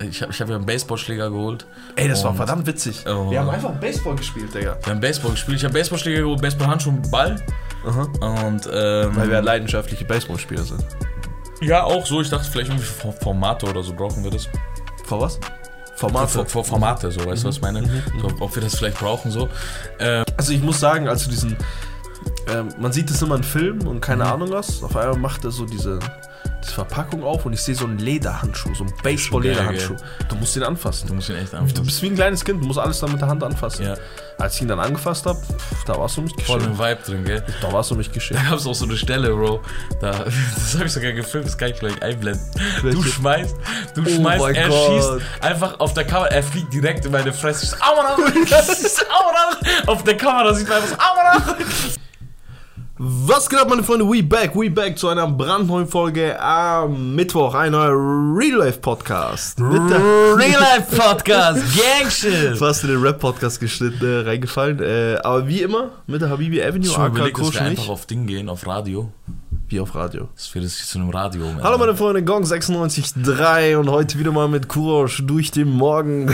Ich habe ich hab ja einen Baseballschläger geholt. Ey, das war verdammt witzig. Oh. Wir haben einfach Baseball gespielt, Digga. Wir haben Baseball gespielt. Ich habe Baseballschläger geholt, Baseballhandschuhe und Ball. Und ähm, Weil wir leidenschaftliche Baseballspieler sind. ja, auch so. Ich dachte, vielleicht irgendwie Formate oder so brauchen wir das. Vor was? Formate. für Formate, so, weißt du, was ich meine? So, ob wir das vielleicht brauchen, so. Ähm, Also ich muss sagen, als du diesen, ähm, man sieht das immer in Filmen und Mhm. keine Ahnung was, auf einmal macht er so diese, diese Verpackung auf und ich sehe so einen Lederhandschuh, so einen Baseball-Lederhandschuh. Du musst ihn anfassen. du musst ihn echt Du anfassen. bist wie ein kleines Kind, du musst alles dann mit der Hand anfassen. Ja, Als ich ihn dann angefasst habe, da warst du mich voll geschickt. im Vibe drin, gell? Da warst du mich geschickt. Da gab es auch so eine Stelle, Bro. Da, das habe ich sogar gefilmt, das kann ich gleich einblenden. Du schmeißt, du Oh schmeißt, er Gott. schießt einfach auf der Kamera, er fliegt direkt in meine Fresse. Ich so, Aua, Auf der Kamera sieht man einfach so, Aua, Was geht ab, meine Freunde? We back, we back zu einer brandneuen Folge am Mittwoch, ein neuer Real Life Podcast. Mit der Real Life Podcast, Gangshit. fast in den Rap-Podcast geschnitten, äh, reingefallen. Äh, aber wie immer, mit der Habibi Avenue, Ich habe AK überlegt, dass wir einfach auf Ding gehen, auf Radio. Wie auf Radio. Das wird jetzt zu einem Radio. Mann. Hallo meine Freunde, Gong 96.3 und heute wieder mal mit Kurosch durch den Morgen.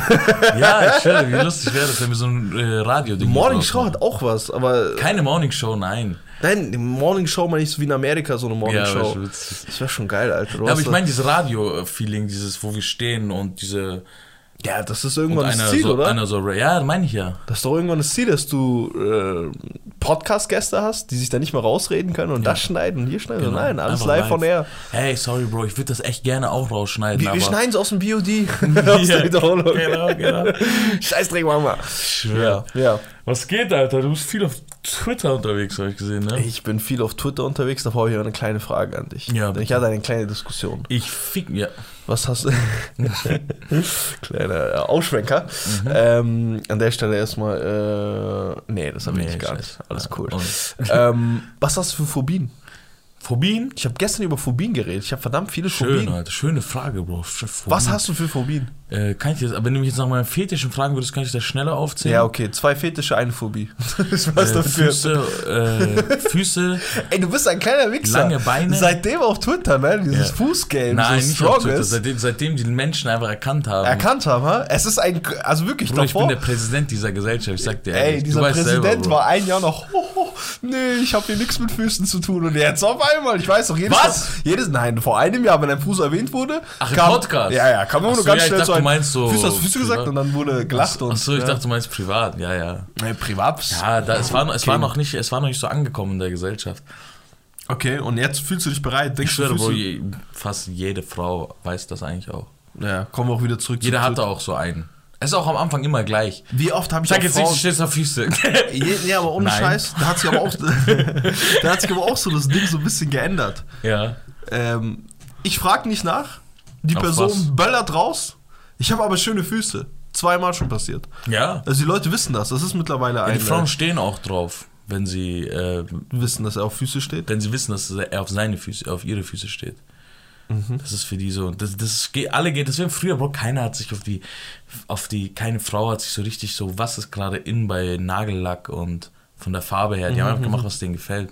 Ja, ich schwöre, wie lustig wäre das, wenn wir so ein äh, Radio-Ding Morning Show hat auch was, aber Keine Morning Show, nein. nein, die Morning Show mal nicht so wie in Amerika, so eine Morning Ja, Show. witzig. Das wäre schon geil, Alter. Ja, aber ich meine dieses Radio-Feeling, dieses, wo wir stehen und diese. Ja, das ist irgendwann das einer Ziel, so, oder? einer so, ja, meine ich ja. Das ist doch irgendwann das Ziel, dass du äh, Podcast-Gäste hast, die sich da nicht mehr rausreden können und das schneiden und hier schneiden. Genau. Nein, alles Einfach live von air. Hey, sorry, Bro, ich würde das echt gerne auch rausschneiden. Wir, wir schneiden es aus dem BOD. aus Ja, der Wiederholung. Genau, genau. Scheißdreck, Mama. Ja. Ja. Was geht, Alter? Du bist viel auf Twitter unterwegs, habe ich gesehen, ne? Ich bin viel auf Twitter unterwegs, davor habe ich eine kleine Frage an dich. Ja, Denn Ich bitte. hatte eine kleine Diskussion. Ich fick, ja. Was hast du? Kleiner äh, Ausschwenker. Mhm. Ähm, an der Stelle erstmal, äh, nee, das habe ich Nee, nicht gar nicht. Alles cool. Ähm, was hast du für Phobien? Phobien? Ich habe gestern über Phobien geredet. Ich habe verdammt viele Schön, Phobien. Alter. Schöne Frage, Bro. Phobien. Was hast du für Phobien? Äh, kann ich aber wenn du mich jetzt nach meinen Fetischen fragen würdest, kann ich das schneller aufzählen? Ja, okay. Zwei Fetische, eine Phobie. ich weiß Äh, dafür. Füße, äh, Füße, Ey, du bist ein kleiner Wichser. Lange Beine. Seitdem auf Twitter, ne? Dieses Ja. Fußgame, nein, so nicht auf Twitter, seitdem, seitdem die Menschen einfach erkannt haben. Erkannt haben, ha? Es ist ein, also wirklich Bruder, ich bin davor. der Präsident dieser Gesellschaft, ich sag dir Ey, ehrlich, du dieser Präsident selber, war ein Jahr noch, oh, oh, nee, ich habe hier nichts mit Füßen zu tun. Und jetzt auf einmal, ich weiß doch, jedes Was? Mal, jedes, nein, vor einem Jahr, wenn ein Fuß erwähnt wurde, Ach, im Podcast? Ja, ja, kam immer Ach nur so, ganz ja, ich schnell dachte, so du ein, meinst so Füße, hast du Füße gesagt? Und dann wurde gelacht und. Achso, ich ja. dachte, du meinst privat, ja, ja. Nee, privat. Ja, da, es, war, noch- es, war noch nicht, es war noch nicht so angekommen in der Gesellschaft. Okay, und jetzt fühlst du dich bereit, Ich denkst schwöre, du, Bro, je, fast jede Frau weiß das eigentlich auch. Ja, kommen wir auch wieder zurück Jeder zu hatte auch so einen. Es ist auch am Anfang immer gleich. Wie oft habe ich Sag jetzt nicht, du Frauen... stehst auf Füße. Ja, aber ohne Nein. Scheiß, da hat sich aber auch, da hat sich aber auch so das Ding so ein bisschen geändert. ja. Ähm, ich frage nicht nach, die Auf Person was? böllert raus. Ich habe aber schöne Füße. Zweimal schon passiert. Ja. Also die Leute wissen das. Das ist mittlerweile ja ein. die Frauen stehen auch drauf, wenn sie, äh, wissen, dass er auf Füße steht. wenn sie wissen, dass er auf seine Füße, auf ihre Füße steht. Mhm. Das ist für die so, das, das geht, alle geht, deswegen früher, Bro, keiner hat sich auf die, auf die, keine Frau hat sich so richtig so, was ist gerade in bei Nagellack und von der Farbe her, die haben Mhm. einfach gemacht, was denen gefällt.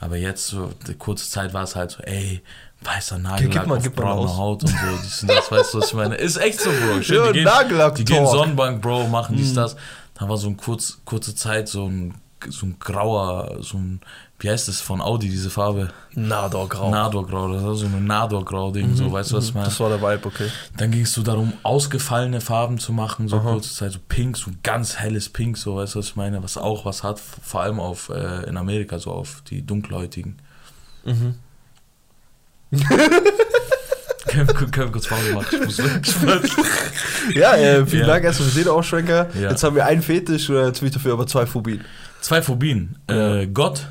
Aber jetzt, so, kurze Zeit war es halt so, ey, weißer Nagellack gib mal, auf gib mal braune aus. Haut und so, dies und das, weißt du, was ich meine? Ist echt so, Bro. Schön, Ja, die gehen, die gehen Sonnenbank, Bro, machen dies, das. Da war so ein kurz, kurze Zeit so ein, so ein grauer, so ein, wie heißt das von Audi, diese Farbe? Nador-Grau. Nador-Grau, das war so ein Nador-Grau-Ding, so, weißt du, was ich meine? Das war der Vibe, okay. Dann ging es so darum, ausgefallene Farben zu machen, so kurze Zeit, so pink, so ganz helles Pink, so, weißt du, was ich meine? Was auch was hat, vor allem auf, äh, in Amerika, so auf die Dunkelhäutigen. Können wir können wir kurz Pause machen? Ich muss weg. Ja, äh, vielen Ja. Dank erstmal für den Ausschwenker. Ja. Jetzt haben wir einen Fetisch oder jetzt will ich dafür aber zwei Phobien. Zwei Phobien. Äh, Gott.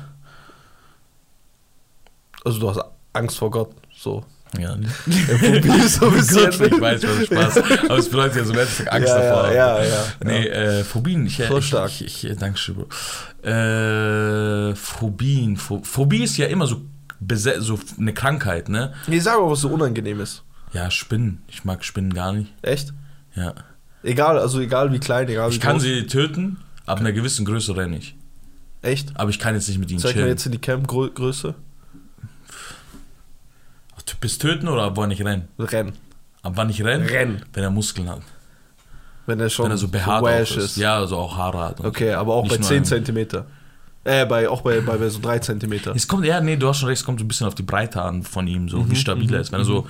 Also du hast Angst vor Gott. So. Ja, Ja, Phobie ist so ein bisschen. Gott, ich weiß, was Spaß. Aber es bedeutet ja so im Endeffekt Angst ja, davor. Ja, ja, ja. Nee, äh, Phobien. Ich, So ich, stark. Ich, ich, danke schön, Bro. Äh, Phobien. Pho Phobie ist ja immer so, so eine Krankheit, ne? Nee, sag mal, was so unangenehm ist. Ja, Spinnen. Ich mag Spinnen gar nicht. Echt? Ja. Egal, also egal wie klein, egal wie Ich kann groß. sie töten, ab einer gewissen Größe renne ich. Echt? Aber ich kann jetzt nicht mit ihnen Zeig chillen. jetzt in die Cam Grö Größe. Bis töten oder ab wann ich renne? Rennen. Ab wann ich renne? Rennen. Wenn er Muskeln hat. Wenn er schon Wenn er so behaart auch wash ist. Ja, also auch Haare hat. Okay, aber auch Nicht bei nur 10 ein- Zentimeter. Äh, bei, auch bei, bei, bei so 3 Zentimeter. Es kommt, ja, nee, du hast schon recht, es kommt so ein bisschen auf die Breite an von ihm, so Mhm, wie stabil er ist. Wenn er so,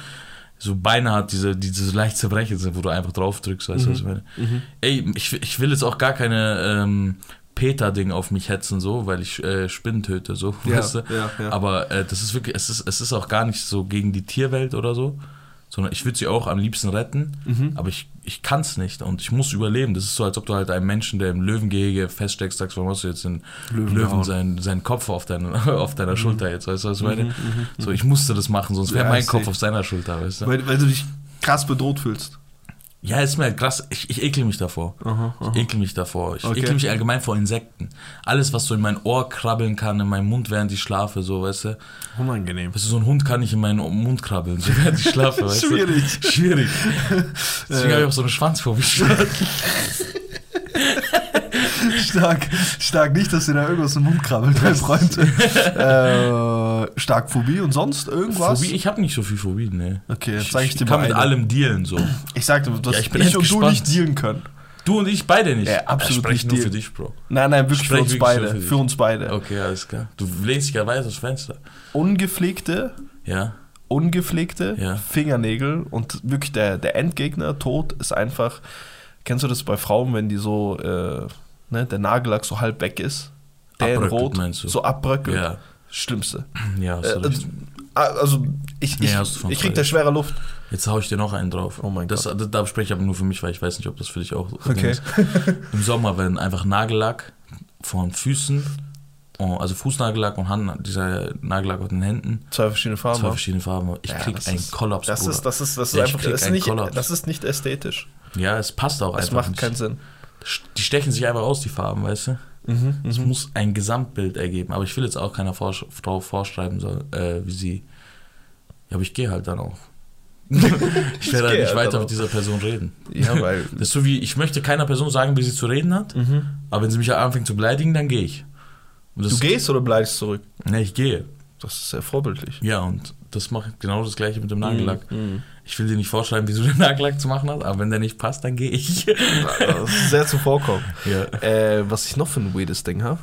so Beine hat, diese, die so leicht zerbrechen sind, wo du einfach drauf drückst, weißt Mhm, du, was ich meine? Ey, ich, ich will jetzt auch gar keine ähm, Peter-Ding auf mich hetzen, so, weil ich äh, Spinnen töte, so, Ja, weißt du? ja, ja. Aber äh, das ist wirklich, es ist, es ist auch gar nicht so gegen die Tierwelt oder so, sondern ich würde sie auch am liebsten retten, Mhm. aber ich, ich kann es nicht und ich muss überleben. Das ist so, als ob du halt einem Menschen, der im Löwengehege feststeckst, sagst, warum hast du jetzt den Löwen Löwen, seinen, seinen Kopf auf, dein, auf deiner Schulter jetzt, weißt du, was ich meine? Mhm, so, ich musste das machen, sonst wäre Ja, mein Kopf auf seiner Schulter, weißt du? Weil, weil du dich krass bedroht fühlst. Ja, ist mir halt krass, ich, ich ekel mich davor. Aha, aha. Ich ekel mich davor. Ich Okay. ekel mich allgemein vor Insekten. Alles, was so in mein Ohr krabbeln kann, in meinen Mund, während ich schlafe, so, weißt du? Unangenehm. Weißt du, so ein Hund kann nicht in meinen Mund krabbeln, so während ich schlafe, weißt Schwierig. du? Schwierig. Deswegen habe ich auch so eine Schwanzphobie. Stark, stark. Nicht, dass dir da irgendwas im Mund krabbelt, mein Freund. äh, stark Phobie und sonst irgendwas? Phobie, ich habe nicht so viel Phobien, ne. Okay, jetzt Ich, zeig ich, ich dir kann mal mit eine. allem dealen, so. Ich sagte, dass Ja, ich ich, und du gespannt. nicht dealen können. Du und ich beide nicht. Ja, absolut Ich nicht nur für dich, Bro. Nein, nein, wirklich für uns beide. für. Für uns beide. Okay, alles klar. Du lehnst dich ja weit aus Fenster. Ungepflegte, Ja. ungepflegte Ja. Fingernägel und wirklich der, der Endgegner, Tod, ist einfach. Kennst du das bei Frauen, wenn die so, äh, ne, der Nagellack so halb weg ist? Der in Rot, so abbröckelt. Ja. Schlimmste. Ja, Äh, recht. also, ich, ich, von ich krieg da schwere Luft. Jetzt hau ich dir noch einen drauf. Oh mein das, Gott. Das, da spreche ich aber nur für mich, weil ich weiß nicht, ob das für dich auch so Okay. ist. Im Sommer, wenn einfach Nagellack von Füßen, also Fußnagellack und Hand, dieser Nagellack auf den Händen, Zwei verschiedene Farben. zwei verschiedene Farben. Ich Ja, krieg das einen ist- Kollaps, Das Bruder. ist, das ist, das ist Ja, einfach, das ist, nicht, Kollaps. das ist nicht ästhetisch. ja, es passt auch Das einfach macht nicht. keinen Sinn. Die stechen sich einfach aus, die Farben, weißt du? Mhm, Es muss ein Gesamtbild ergeben. Aber ich will jetzt auch keiner vorsch Frau vorschreiben, soll, äh, wie sie. Ja, aber ich gehe halt dann auch. ich werde halt nicht halt weiter mit dieser Person reden. Ja, weil. Das ist so wie, ich möchte keiner Person sagen, wie sie zu reden hat, Mhm. aber wenn sie mich anfängt zu beleidigen, dann gehe ich. Du gehst oder bleibst zurück? Ne, ich gehe. Das ist sehr vorbildlich. Ja, und das mache genau das gleiche mit dem Nagellack. Mhm. Ich will dir nicht vorschreiben, wie du den Nagellack zu machen hast, aber wenn der nicht passt, dann gehe ich. Das ist sehr zuvorkommen. ja. Äh, was ich noch für ein weirdes Ding habe,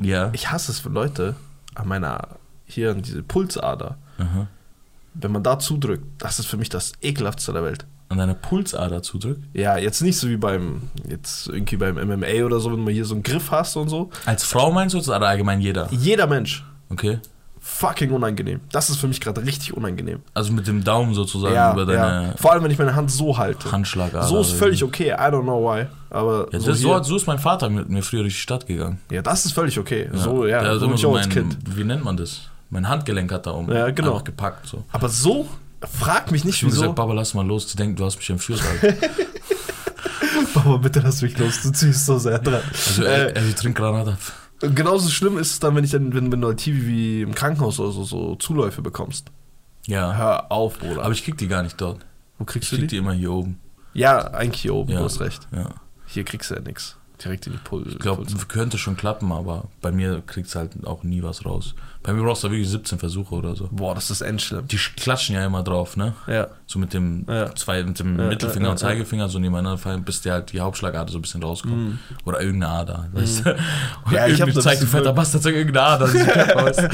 Ja. ich hasse es, wenn Leute an meiner, hier an diese Pulsader, Aha. wenn man da zudrückt, das ist für mich das ekelhaftste der Welt. An deiner Pulsader zudrückt. Ja, jetzt nicht so wie beim, jetzt irgendwie beim MMA oder so, wenn man hier so einen Griff hast und so. Als Frau meinst du oder allgemein jeder? Jeder Mensch, Okay. Fucking unangenehm. Das ist für mich gerade richtig unangenehm. Also mit dem Daumen sozusagen Ja, über ja. deine Vor allem, wenn ich meine Hand so halte. Handschlagader. So ist völlig okay, I don't know why. Aber Ja, so, das, so, so ist mein Vater mit mir früher durch die Stadt gegangen. ja, das ist völlig okay. So, ja, Der so immer ich so mein, Kind. wie nennt man das? Mein Handgelenk hat da um. Ja, genau. Einfach gepackt. So. Aber so, frag mich Ich nicht, habe wieso. gesagt, Papa, lass mal los. Die denken, du hast mich entführt. Halt. Papa, bitte lass mich los, du ziehst so sehr dran. Also, Äh, äh, äh, die Trinkgranate. Genauso schlimm ist es dann, wenn ich dann, wenn, wenn du halt TV wie im Krankenhaus oder so, so Zuläufe bekommst. Ja. Hör auf, Bruder. Aber ich krieg die gar nicht dort. Wo Ich kriegst du krieg die? die immer hier oben. Ja, eigentlich hier oben, Ja. du hast recht. Ja. Hier kriegst du ja nichts. Direkt in die Pul Ich glaube, könnte schon klappen, aber bei mir kriegt's halt auch nie was raus. Bei mir brauchst du wirklich 17 Versuche oder so. Boah, das ist endschlimm. Die klatschen ja immer drauf, ne? Ja. So mit dem Ja. zwei, mit dem Ja, Mittelfinger ja, und. Zeigefinger so nebeneinander fallen, bis der halt die Hauptschlagader so ein bisschen rauskommt. Oder irgendeine Ader, weißt du? Oder Mhm. Ja, ich hab das zeigt ein fetter Bastard irgendeine Ader.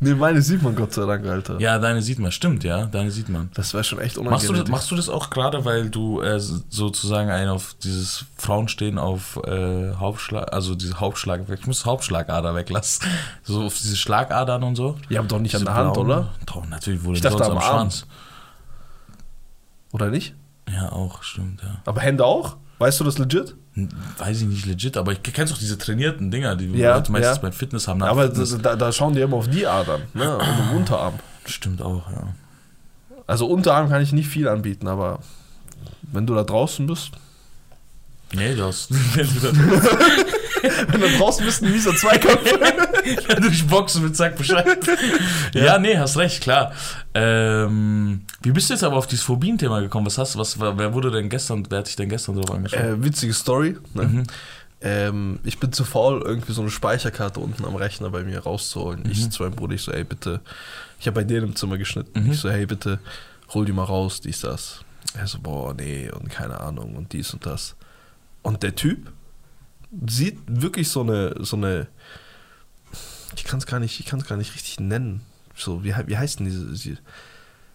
Nee, meine sieht man Gott sei Dank, Alter. ja, deine sieht man, stimmt, ja, deine sieht man. Das wäre schon echt Machst unangenehm. du, das, machst du das auch gerade, weil du äh, sozusagen ein auf dieses Frauenstehen auf äh, Hauptschlag, also diese Hauptschlag, ich muss Hauptschlagader weglassen. So auf diese Schlagadern und so. Ja, aber doch nicht an Diese der Hand, blauen. oder? Doch, natürlich wurde Ich dachte sonst am am. Schwanz. Oder nicht? Ja, auch, stimmt, ja. Aber Hände auch? Weißt du das legit? Weiß ich nicht legit, aber ich kennst doch diese trainierten Dinger, die Ja, Leute meistens ja. beim Fitness haben. Aber Fitness. da, da schauen die immer auf die Adern, ne? Und im Unterarm. stimmt auch, ja. Also Unterarm kann ich nicht viel anbieten, aber wenn du da draußen bist. Nee, du hast, wenn du da Wenn du draußen bist, ein mieser Zweikampf. durchboxen mit Zack Bescheid. ja. nee, hast recht, klar. Ähm, wie bist du jetzt aber auf dieses Phobien-Thema gekommen? Was hast du, was, wer wurde denn gestern, wer hat dich denn gestern drauf angesprochen? äh, witzige Story. Ne? Mhm. ähm, ich bin zu faul, irgendwie so eine Speicherkarte unten am Rechner bei mir rauszuholen. Ich zu meinem Bruder, ich so, ey, bitte, ich habe bei denen im Zimmer geschnitten. Mhm. Ich so, hey, bitte, hol die mal raus, dies, das. Er so, boah, nee, und keine Ahnung, und dies und das. Und der Typ sieht wirklich so eine, so eine, ich kann es gar nicht, ich kann es gar nicht richtig nennen. So, wie, wie heißt denn diese, diese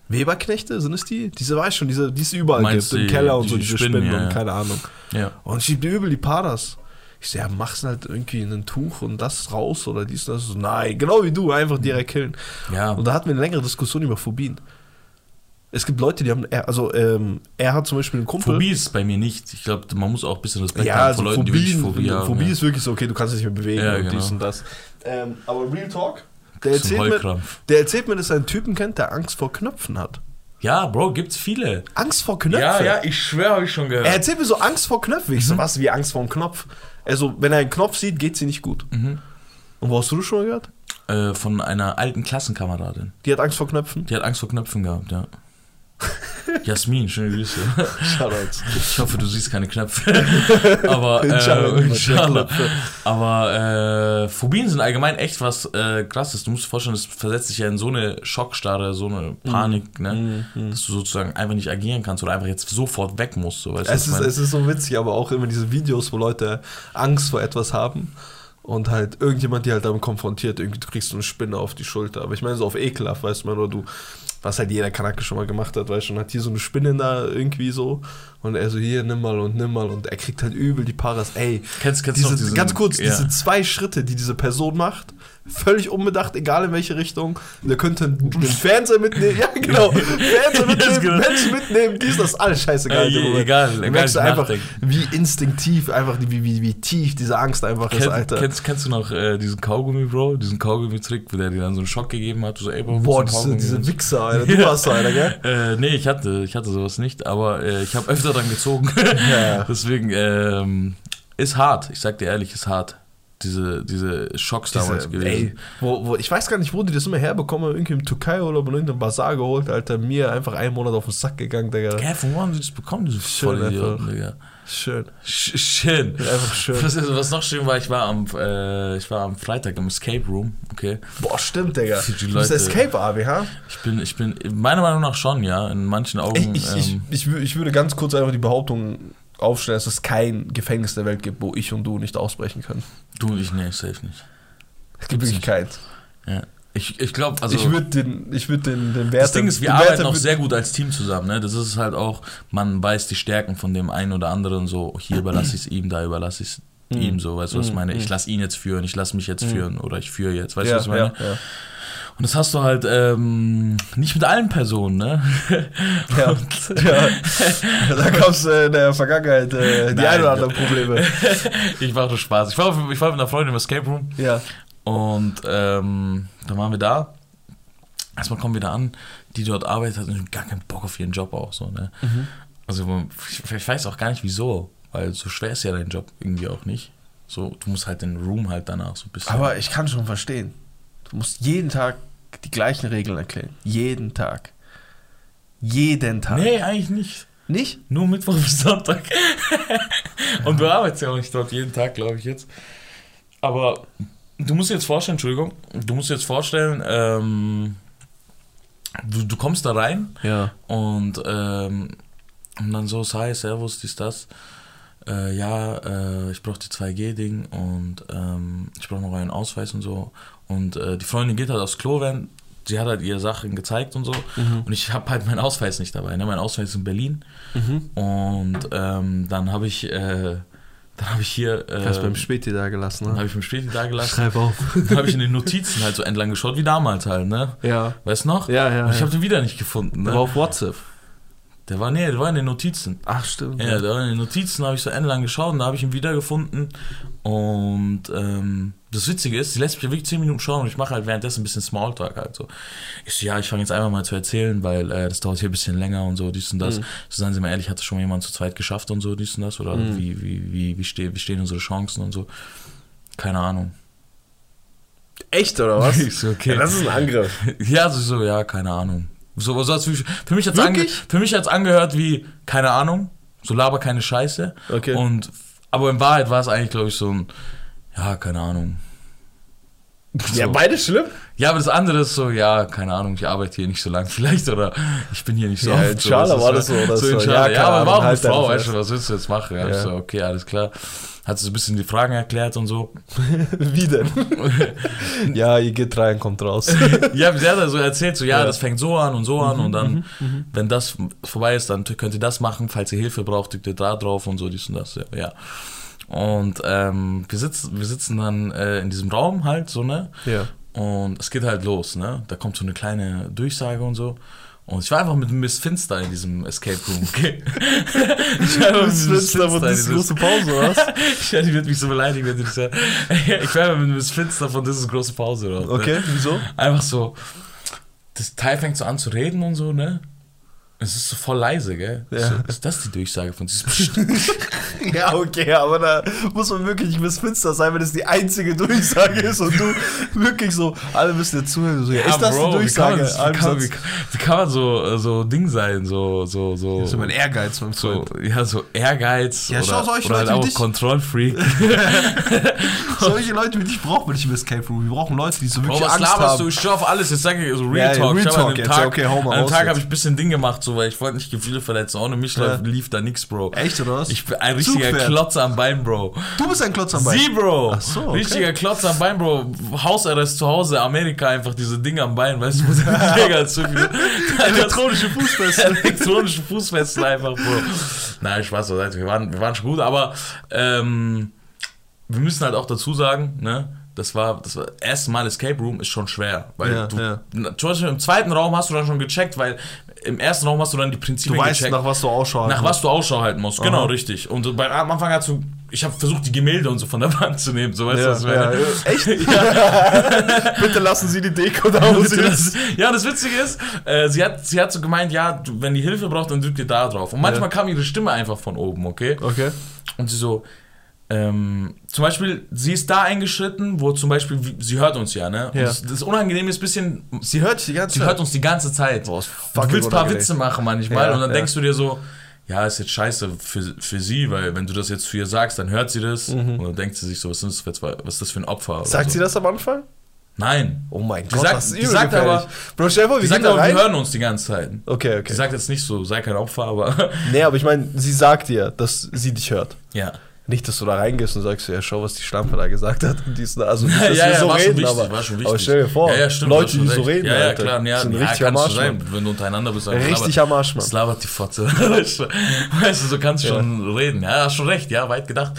Weberknechte, sind es die? Diese weiß schon, diese, die es überall Meinst gibt, im die- Keller und die so, diese Spinnen, Spinnen, ja, und keine Ahnung. Ja. Und schiebt mir übel die Paras. Ich so, ja, mach's halt irgendwie in ein Tuch und das raus oder dies und das. So, nein, genau wie du, einfach direkt killen. Ja. Und da hatten wir eine längere Diskussion über Phobien. Es gibt Leute, die haben, er- also ähm, er hat zum Beispiel einen Kumpel. Phobie ist bei mir nicht. Ich glaube, man muss auch ein bisschen Respekt ja, haben also vor Leuten, die wirklich Phobien, Phobie haben. Phobie ja. ist wirklich so, okay, du kannst dich nicht mehr bewegen Ja, und genau. dies und das. Ähm, aber Real Talk, der erzählt, mir, der erzählt mir, dass er einen Typen kennt, der Angst vor Knöpfen hat. Ja, Bro, gibt's viele. Angst vor Knöpfen? Ja, ja, ich schwöre, habe ich schon gehört. Er erzählt mir so Angst vor Knöpfen. Ich so, Mhm. was, wie Angst vor einem Knopf? Also, wenn er einen Knopf sieht, geht sie nicht gut. Mhm. Und wo hast du das schon mal gehört? Äh, von einer alten Klassenkameradin. Die hat Angst vor Knöpfen? Die hat Angst vor Knöpfen gehabt, ja. Jasmin, schöne Grüße. Shoutouts. Ich hoffe, du siehst keine Knöpfe. Aber, äh, inshallah. Aber äh, Phobien sind allgemein echt was äh, krasses. Du musst dir vorstellen, das versetzt dich ja in so eine Schockstarre, so eine Panik, ne? Mhm. Dass du sozusagen einfach nicht agieren kannst oder einfach jetzt sofort weg musst. So, weißt du, Es ist, es ist so witzig, aber auch immer diese Videos, wo Leute Angst vor etwas haben und halt irgendjemand die halt damit konfrontiert, irgendwie du kriegst so eine Spinne auf die Schulter. Aber ich meine so auf ekelhaft, weißt du, oder du, was halt jeder Kanake schon mal gemacht hat, weißt du, und hat hier so eine Spinne da irgendwie so und er so hier, nimm mal und nimm mal und er kriegt halt übel die Paras, ey. Kennst, kennst Diese, diesen, ganz kurz, ja. diese zwei Schritte, die diese Person macht, völlig unbedacht, egal in welche Richtung. Der könnte einen Fernseher mitnehmen, ja genau, Fernseher mitnehmen, genau. Menschen mitnehmen, dies, das, alles scheißegal. Moment. egal, Du egal, merkst du einfach, nachdenken. wie instinktiv, einfach wie, wie, wie tief diese Angst einfach ist, Kenn, Alter. kennst, kennst du noch äh, diesen Kaugummi, Bro? Diesen Kaugummi-Trick, wo der dir dann so einen Schock gegeben hat? So, ey, Bro, Boah, diese, diese Kaugummi? Alter. Du warst so einer, gell? Äh, nee, ich hatte, ich hatte sowas nicht, aber äh, ich habe öfter dann gezogen. Ja. Deswegen, ähm, ist hart. Ich sag dir ehrlich, ist hart. Diese, diese Schocks damals Diese, gewesen. ey, wo, wo, ich weiß gar nicht, wo die das immer herbekommen, irgendwie im Türkei-Urlaub in irgendeinem Bazar geholt, Alter. Mir einfach einen Monat auf den Sack gegangen, Digga. Hä, von wo haben sie das bekommen, diese Schön einfach. Digga? Schön. Sch schön. Einfach schön. Was, was noch schön war, ich war am, äh, ich war am Freitag im Escape Room, okay? Boah, stimmt, Digga. Die Du bist Leute- Escape, Abi, ha? Ich bin, ich bin, meiner Meinung nach schon, ja. In manchen Augen. Ich, ich, ich, ähm, ich, wü- ich würde ganz kurz einfach die Behauptung aufstellen, dass es kein Gefängnis der Welt gibt, wo ich und du nicht ausbrechen können. du und ich, nee, safe nicht. Es gibt wirklich keins. Ja. Ich, ich glaube, also. ich würde den, ich würd den, den Wert. das Ding ist, wir arbeiten auch sehr gut als Team zusammen. Ne? Das ist halt auch, man weiß die Stärken von dem einen oder anderen so, hier überlasse ich es ihm, da überlasse ich es Mhm. ihm so, weißt du, was ich Mhm, meine? Ich mhm. lasse ihn jetzt führen, ich lasse mich jetzt führen oder ich führe jetzt, weißt du, ja, was ich meine? ja, ja. Und das hast du halt ähm, nicht mit allen Personen, ne? Ja, ja. Da gab es äh, in der Vergangenheit äh, die Nein. ein oder anderen Probleme. ich mache nur Spaß. Ich war, auf- ich war mit einer Freundin im Escape Room Ja. und ähm, dann waren wir da. Erstmal kommen wir da an, die dort arbeitet, hat gar keinen Bock auf ihren Job auch so, ne? Mhm. Also ich, ich weiß auch gar nicht wieso, weil so schwer ist ja dein Job irgendwie auch nicht. So, du musst halt den Room halt danach so ein bisschen. Aber ich kann schon verstehen. Du musst jeden Tag die gleichen Regeln erklären. Jeden Tag. Jeden Tag. nee, eigentlich nicht. Nicht? Nur Mittwoch bis Sonntag. Und du arbeitest ja auch nicht dort jeden Tag, glaube ich jetzt. Aber du musst dir jetzt vorstellen, Entschuldigung, du musst dir jetzt vorstellen, ähm, du, du kommst da rein Ja. und, ähm, und dann so, hi, servus, dies, das. Äh, ja, äh, ich brauche die 2G-Ding und ähm, ich brauche noch einen Ausweis und so. Und äh, die Freundin geht halt aufs Klo, wenn sie hat halt ihre Sachen gezeigt und so. Mhm. Und ich habe halt meinen Ausweis nicht dabei. Ne? Mein Ausweis ist in Berlin. Mhm. Und ähm, dann habe ich, äh, dann habe ich hier, äh, Hast beim Späti da gelassen, dann ne? habe ich im Späti da gelassen. Schreib auf. Dann habe ich in den Notizen halt so entlang geschaut, wie damals halt, ne? Ja. Weißt du noch? Ja, ja. Und ich ja. habe den wieder nicht gefunden, ne? auf WhatsApp. Der war, nee, der war in den Notizen. Ach, stimmt. Ja, da in den Notizen habe ich so entlang geschaut und da habe ich ihn wiedergefunden. Und ähm, das Witzige ist, sie lässt mich ja wirklich 10 Minuten schauen und ich mache halt währenddessen ein bisschen Smalltalk halt so. Ich so, ja, ich fange jetzt einfach mal zu erzählen, weil äh, das dauert hier ein bisschen länger und so, dies und das. Mhm. So seien Sie mal ehrlich, hat das schon mal jemand zu zweit geschafft und so, dies und das? Oder Mhm. wie, wie, wie, wie, ste wie stehen unsere Chancen und so? Keine Ahnung. Echt, oder was? Ich so, okay. Ja, das ist ein Angriff. Ja, so, so ja, keine Ahnung. So, so hat's für, für mich ange, mich hat's angehört wie keine Ahnung, so laber keine Scheiße. Okay. Und Aber in Wahrheit war es eigentlich, glaube ich, so ein, ja, keine Ahnung. Ja, So. beide schlimm. Ja, aber das andere ist so, ja, keine Ahnung, ich arbeite hier nicht so lange vielleicht oder ich bin hier nicht so Ja, oft. in Schala so, war das so, oder so. in Ja, Schala. Ja, aber war auch eine Frau, weißt du, was willst du jetzt machen? Ja, Ja. ich so, okay, alles klar. Hat sie so ein bisschen die Fragen erklärt und so. Wie denn? ja, ihr geht rein, kommt raus. Ja, sie hat also erzählt, so, ja, Ja. das fängt so an und so an und dann, wenn das vorbei ist, dann könnt ihr das machen, falls ihr Hilfe braucht, drückt ihr da drauf und so, dies und das, ja. Und ähm, wir, sitzen, wir sitzen dann äh, in diesem Raum halt, so, ne? ja. Und es geht halt los, ne? Da kommt so eine kleine Durchsage und so. Und ich war einfach mit Miss Finster in diesem Escape Room, okay? ich war einfach mit ist da, wo in diese diesem- große Pause, oder was? ja, die wird mich so beleidigen, wenn du das. Ich war einfach mit Miss Finster von This is große Pause, oder? Okay, wieso? Einfach so, das Teil fängt so an zu reden und so, ne? Es ist so voll leise, gell? Ja. So, ist das die Durchsage von diesem Ja, okay, aber da muss man wirklich Miss Finster sein, wenn es die einzige Durchsage ist und du wirklich so, alle müssen dir zuhören. So, ja, ist das Bro, die Durchsage? Wie kann, man, wie, kann, wie, wie kann man so, so Ding sein? So, so, so. Das ist mein Ehrgeiz, mein so, Freund. ja, so Ehrgeiz Ja, oder, schau, solche oder halt Leute wie auch dich. Kontrollfreak. Solche Leute wie dich brauchen wir nicht im Escape Room. Wir brauchen Leute, die so Bro, wirklich was Angst laberst haben. du? Ich stehe auf alles. Jetzt sage ich so Ja, Real ja, Talk. Real ich Talk an dem jetzt. Tag, okay, hau mal an dem Tag habe ich ein bisschen Ding gemacht, so, weil ich wollte nicht Gefühle verletzen. Ohne mich Ja. lief da nix, Bro. Echt, oder was? Ich bin ein richtiger Zugpferd. Klotz am Bein, Bro. Du bist ein Klotz am Bein. Sie, Bro. Ach so, okay. Richtiger Klotz am Bein, Bro. Hausarrest zu Hause, Amerika, einfach diese Dinge am Bein, weißt du, wo die Digga zu viel. Elektronische Fußfessel. Elektronische Fußfessel einfach, Bro. Nein, Spaß beiseite. Wir waren, wir waren schon gut, aber ähm, wir müssen halt auch dazu sagen, ne? Das war das war, erste Mal Escape Room ist schon schwer. Weil Ja, du, ja. zum Beispiel im zweiten Raum hast du dann schon gecheckt, weil im ersten Raum hast du dann die Du Prinzipien weißt, gecheckt. nach was du Ausschau halten Nach was du Ausschau halten musst, genau, Aha. richtig. Und bei, am Anfang hast du, ich habe versucht, die Gemälde und so von der Wand zu nehmen, so weißt du, Ja, was ich ja, ja. Echt? Bitte lassen Sie die Deko da, Das, ja, das Witzige ist, äh, sie, hat, sie hat so gemeint, ja, du, wenn die Hilfe braucht, dann drückt ihr da drauf. Und manchmal kam ihre Stimme einfach von oben, okay? Okay. Und sie so, ähm, zum Beispiel, sie ist da eingeschritten, wo zum Beispiel, sie hört uns ja, ne? Und Ja. das, das Unangenehme ist ein bisschen, Sie hört die ganze sie Zeit. hört uns die ganze Zeit. Boah, du willst ein paar. Witze machen manchmal Ja, und dann ja. denkst du dir so, ja, ist jetzt scheiße für, für sie, weil wenn du das jetzt zu ihr sagst, dann hört sie das und dann denkt sie sich so, was ist das für, was ist das für ein Opfer? Mhm. Sagt so. sie das am Anfang? Nein. Oh mein Die Gott, sagt- das ist die sagt gefährlich. aber- Bro, Sie wir sagt gehen da aber, wir hören uns die ganze Zeit. Okay, Sie okay. sagt jetzt nicht so, sei kein Opfer, aber Nee, aber ich meine, sie sagt dir, dass sie dich hört. ja. Nicht, dass du da reingehst und sagst, ja, schau, was die Schlampe da gesagt hat. Und und das. also nicht, Ja, dass ja, wir so war schon reden, wichtig, aber, war schon wichtig. aber stell dir vor, ja, ja, stimmt, Leute, schon die so recht. reden, ja, ja, Alter, klar, ja, sind ja, richtig am Arsch, sein, wenn du untereinander bist. aber Richtig am Arsch, Mann. Das labert die Fotze. weißt du, so kannst du Ja. schon reden. Ja, hast schon recht, ja, weit gedacht.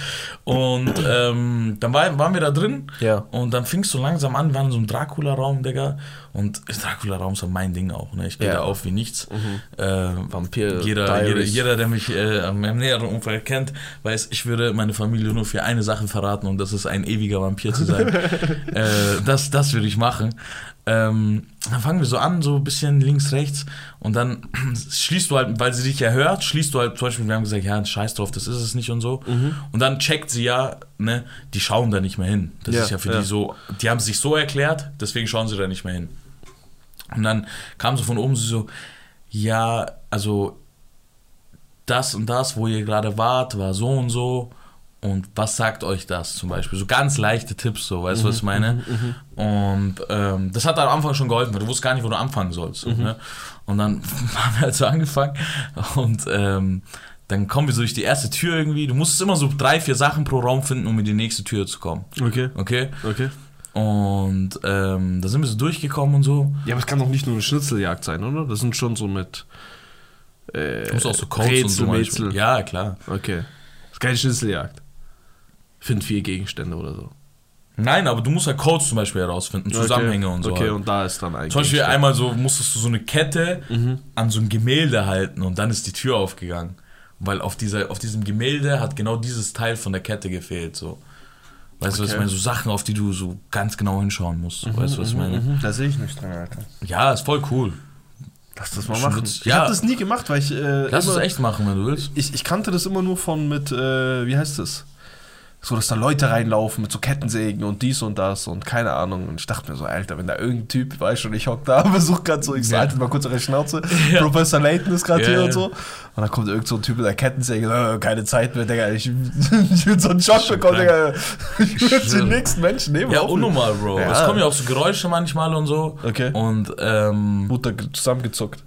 Und ähm, dann war, waren wir da drin Ja. und dann fing es so langsam an, wir waren in so einem Dracula-Raum, Digga. Und Dracula-Raum ist mein Ding auch, ne? Ich gehe Ja. da auf wie nichts. Äh, Vampir jeder, jeder, jeder, der mich äh, an meinem näheren Umfeld kennt, weiß, ich würde meine Familie nur für eine Sache verraten und das ist ein ewiger Vampir zu sein. äh, das, das würde ich machen. Ähm, dann fangen wir so an, so ein bisschen links, rechts und dann schließt du halt, weil sie dich ja hört, schließt du halt, zum Beispiel, wir haben gesagt, ja, scheiß drauf, das ist es nicht und so. Mhm. Und dann checkt sie ja, ne, die schauen da nicht mehr hin. Das Ja, ist ja für ja. die so, die haben sich so erklärt, deswegen schauen sie da nicht mehr hin. Und dann kam so von oben sie so, ja, also das und das, wo ihr gerade wart, war so und so. Und was sagt euch das zum Beispiel? So ganz leichte Tipps, so, weißt du, was ich meine? Und ähm, das hat am Anfang schon geholfen, weil du wusstest gar nicht, wo du anfangen sollst. So, ne? Und dann haben wir halt so angefangen und ähm, dann kommen wir so durch die erste Tür irgendwie. Du musstest immer so drei, vier Sachen pro Raum finden, um in die nächste Tür zu kommen. Okay, Okay? okay. Und ähm, da sind wir so durchgekommen und so. Ja, aber es kann doch nicht nur eine Schnitzeljagd sein, oder? Das sind schon so mit. Äh, Du musst auch so Codes und so Rätsel, manchmal. Rätsel. Ja, klar. Okay. Das ist keine Schnitzeljagd. Find vier Gegenstände oder so. Nein, aber du musst halt Codes zum Beispiel herausfinden, Zusammenhänge okay. und so. Okay, halt. und da ist dann eigentlich. Zum Beispiel einmal so musstest du so eine Kette Mhm. an so ein Gemälde halten und dann ist die Tür aufgegangen. Weil auf, dieser, auf diesem Gemälde hat genau dieses Teil von der Kette gefehlt. So. Weißt du, was ich Okay. meine? So Sachen, auf die du so ganz genau hinschauen musst. weißt du, was ich meine? Mhm, Da sehe ich nicht dran, Alter. Ja, ist voll cool. Lass das mal Schon machen. Ich Ja. habe das nie gemacht, weil ich. Äh, Lass es echt machen, wenn du willst. Ich, ich kannte das immer nur von mit, äh, wie heißt das? So, dass da Leute reinlaufen mit so Kettensägen und dies und das und keine Ahnung. Und ich dachte mir so, Alter, wenn da irgendein Typ, weißt du, ich hock da, versuch grad so, ich Ja. Alter, mal kurz eure Schnauze. Ja. Professor Layton ist gerade Ja, hier ja. und so. Und dann kommt irgend so ein Typ mit der Kettensäge, äh, keine Zeit mehr, Digga, ich, ich will so einen Schock bekommen, Digga. Ich will den nächsten Menschen nehmen. Ja, unnormal, Bro. Es kommen ja auch so Geräusche manchmal und so. Okay. Und ähm, Mutter zusammengezuckt.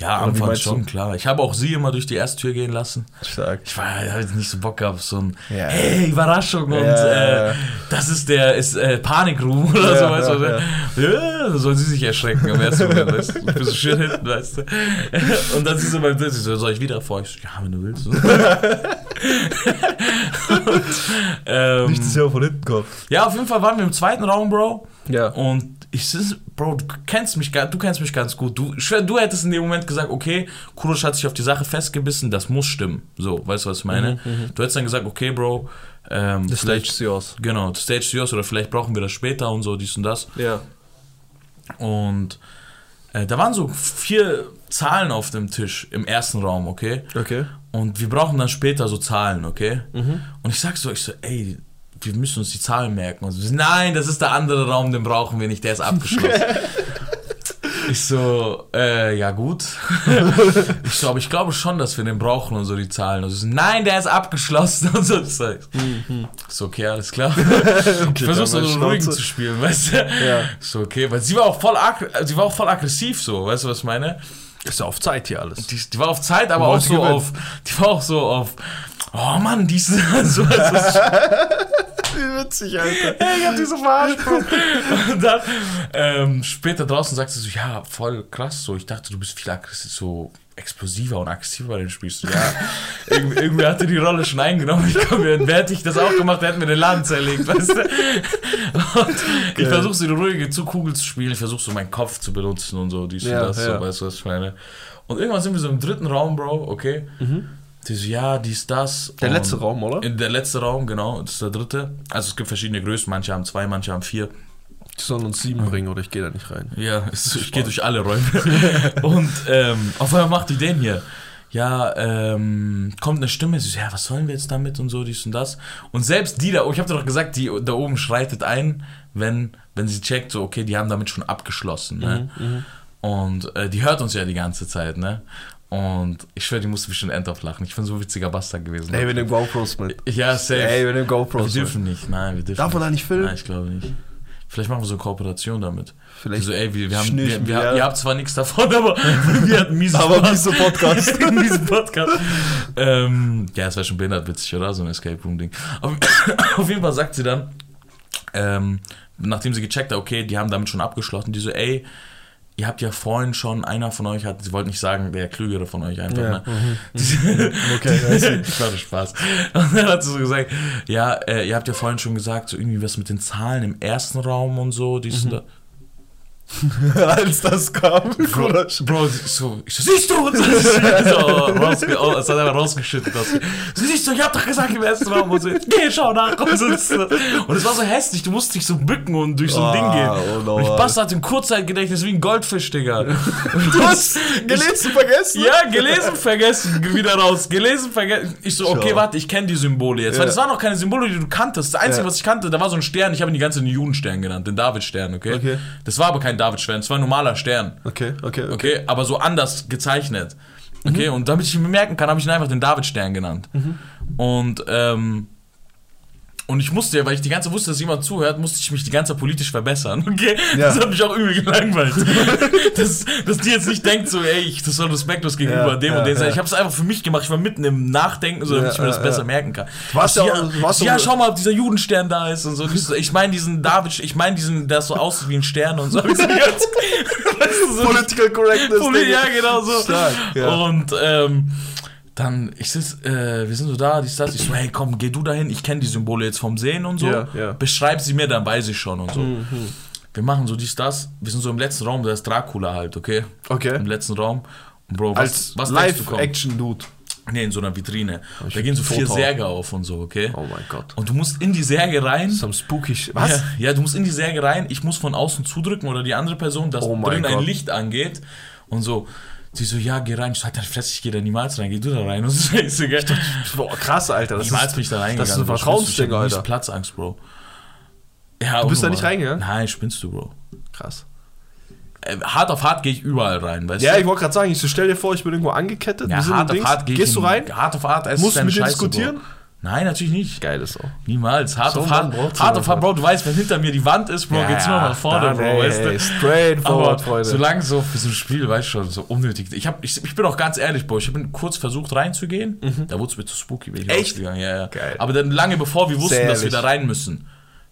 Ja, Oder anfangs meinst du? schon, klar. Ich habe auch sie immer durch die erste Tür gehen lassen. Stark. Ich war ich hab nicht so Bock auf so ein Ja. Hey, Überraschung und Ja. äh, das ist der ist äh, Panikroom oder Ja, so, weißt du? ja, Ja, da sollen sie sich erschrecken am ersten Moment, weißt du? Für so schön hinten, weißt du? Und dann sie so beim Tisch, ich so, soll ich wieder vor? Ich so, ja, wenn du willst. und, ähm, Jahr von hinten kommt. ja, auf jeden Fall waren wir im zweiten Raum, Bro. Ja. Und ich sitz- Bro, du kennst mich, du kennst mich ganz gut. Du, du hättest in dem Moment gesagt, okay, Kurosch hat sich auf die Sache festgebissen, das muss stimmen. So, weißt du, was ich meine? Du hättest dann gesagt, okay, Bro, ähm, The vielleicht- stage is yours. Genau, the stage is yours oder vielleicht brauchen wir das später und so, dies und das. Ja. Und äh, da waren so vier Zahlen auf dem Tisch im ersten Raum, okay? Okay. Und wir brauchen dann später so Zahlen, okay? Und ich sag so, ich so, ey, wir müssen uns die Zahlen merken. Und so, nein, das ist der andere Raum, den brauchen wir nicht, der ist abgeschlossen. ich so, äh, ja gut. ich so, aber ich glaube schon, dass wir den brauchen und so die Zahlen. Und so, nein, der ist abgeschlossen und so. So, so okay, alles klar. ich versuche so ruhig zu spielen, weißt du? Ja. So, okay, weil sie war auch voll, sie war auch voll aggressiv so, weißt du, was ich meine? Ist ja auf Zeit hier alles. Die, die war auf Zeit, aber auch so gewinnen. auf, die war auch so auf, oh Mann, die ist so, so, Wie witzig, Alter. ich hab die so verarscht. Und dann, ähm, später draußen sagt sie so, ja, voll krass, so, ich dachte, du bist viel aggressiv, so explosiver und aggressiver bei den Spielst. Ja, irgendwie, irgendwie hat er die Rolle schon eingenommen. Ich glaube, wer hätte ich das auch gemacht, der hätte mir den Laden zerlegt, weißt du? Und ich versuche so die ruhige Zugkugel zu spielen, ich versuche so meinen Kopf zu benutzen und so, dies Ja, und das, ja. so, weißt du, was ich meine? Und irgendwann sind wir so im dritten Raum, Bro, okay? Die so, ja, dies, das. Mhm. Der und letzte Raum, oder? In der letzte Raum, genau, das ist der dritte. Also es gibt verschiedene Größen, manche haben zwei, manche haben vier. Die sollen uns sieben bringen oder ich gehe da nicht rein. Ja, es, ich gehe durch alle Räume. Und ähm, auf einmal macht die den hier. Ja, ähm, kommt eine Stimme, sie so, ja, was sollen wir jetzt damit und so, dies und das. Und selbst die da, ich habe dir doch gesagt, die da oben schreitet ein, wenn, wenn sie checkt, so, okay, die haben damit schon abgeschlossen, ne? Mhm, Und äh, die hört uns ja die ganze Zeit, ne? Und ich schwöre, die musste bestimmt end auflachen. Ich bin so ein witziger Bastard gewesen. Ey, wir nehmen GoPros mit. ja, safe. Ey, wir nehmen wir GoPros mit. dürfen nicht, nein, wir dürfen Darf man da nicht filmen? Nein, ich glaube nicht. Vielleicht machen wir so eine Kooperation damit. Vielleicht so, ey, wir, wir haben, wir, wir, wir, ja. ihr habt zwar nichts davon, aber wir hatten mieses Aber Spaß. miese Podcast. in diesem Podcast. ähm, ja, es wäre schon behindert witzig, oder? So ein Escape Room-Ding. Auf, auf jeden Fall sagt sie dann, ähm, nachdem sie gecheckt hat, okay, die haben damit schon abgeschlossen, die so, ey, ihr habt ja vorhin schon, einer von euch hat, sie wollten nicht sagen, der Klügere von euch einfach, Ja, ne? mhm, Die- Okay, ich war Spaß. Und dann hat sie so gesagt, ja, äh, ihr habt ja vorhin schon gesagt, so irgendwie was mit den Zahlen im ersten Raum und so, dies Mhm. und das. Als das kam, Bro. Bro, so, ich so, siehst du? so, oh, es hat einfach rausgeschüttet. Aus. So, siehst du, ich hab doch gesagt im ersten Raum. Und so, geh, schau nach. Und, so, und es war so hässlich, du musst dich so bücken und durch so ein Ding gehen. oh no, und ich. Bastard im Kurzzeitgedächtnis wie ein Goldfisch, Digga. Du hast gelesen vergessen? Ja, gelesen, vergessen, wieder raus. Gelesen, vergessen. Ich so, okay, warte, ich kenne die Symbole jetzt. Weil das waren noch keine Symbole, die du kanntest. Das Einzige, was ich kannte, da war so ein Stern. Ich habe ihn die ganze Judenstern genannt, den Davidstern, okay? Okay. Das war aber kein Davidstern, das war ein normaler Stern. Okay, okay, okay. Okay, aber so anders gezeichnet. Okay, und damit ich ihn merken kann, habe ich ihn einfach den Davidstern genannt. Und, ähm, und ich musste ja, weil ich die ganze Zeit wusste, dass jemand zuhört, musste ich mich die ganze Zeit politisch verbessern. Okay? Ja. Das hat mich auch übel gelangweilt. dass, dass die jetzt nicht denkt, so, ey, ich, das war respektlos gegenüber Ja, dem ja, und dem. ja. Ich habe es einfach für mich gemacht. Ich war mitten im Nachdenken, so damit ich mir das besser merken kann. ich, ja warst ja, schau mal, ob dieser Judenstern da ist und so. Ich so, Ich meine diesen David, ich meine diesen, der so aussieht wie ein Stern und so. Ganz, weißt du, so Political Correctness. Poli, ja, genau so. Stark. Und ähm, dann, ich sitz, äh, wir sind so da, dies, das. Ich so, hey, komm, geh du dahin. Ich kenne die Symbole jetzt vom Sehen und so. Ja, ja. Beschreib sie mir, dann weiß ich schon und so. Mhm. Wir machen so dies, das. Wir sind so im letzten Raum, da ist Dracula halt, okay? Okay. Im letzten Raum. Und Bro, was, Als was? Live-Action-Dude. Nee, in so einer Vitrine. Ich Da gehen so vier Särge auf und so, okay? Oh mein Gott. Und du musst in die Särge rein. Some spooky sh- Was? Ja, ja, du musst in die Särge rein, ich muss von außen zudrücken oder die andere Person, dass Oh drin ein Gott. Licht angeht und so. Sie so, ja, geh rein. Ich so, deine Fresse, ich geh da niemals rein. Geh du da rein. Und so, Scheiße, gell? Boah, krass, Alter. Das Niemals ist, bin ich da reingegangen. Das ist ein. Ich Vertrauensding, Alter. Platzangst, Bro. Ja, Du bist da nicht reingegangen? Nein, spinnst du, Bro. Krass. Äh, hart auf hart gehe ich überall rein, weißt Ja, du? ich wollte gerade sagen, ich so, stell dir vor, ich bin irgendwo angekettet. Ja, hart auf Dings. hart ich Gehst du in- rein? Hart auf hart, es Musst ist du mit dir diskutieren? Bro. Nein, natürlich nicht. Geil ist so. Niemals. Hart So braucht's Hart aber auf hart, einfach. Bro. Du weißt, wenn hinter mir die Wand ist, Bro, geht's nur nach vorne, Bro, weißt du? Straight forward, Freunde. solange so für so ein Spiel, weißt du schon, so unnötig. Ich, hab, ich, ich bin auch ganz ehrlich, Bro. Ich bin kurz versucht reinzugehen. Da wurde es mir zu spooky. Bin ich Mhm. Echt? rausgegangen. Ja, ja. Geil. Aber dann lange bevor wir wussten, Sehr dass wir da rein müssen.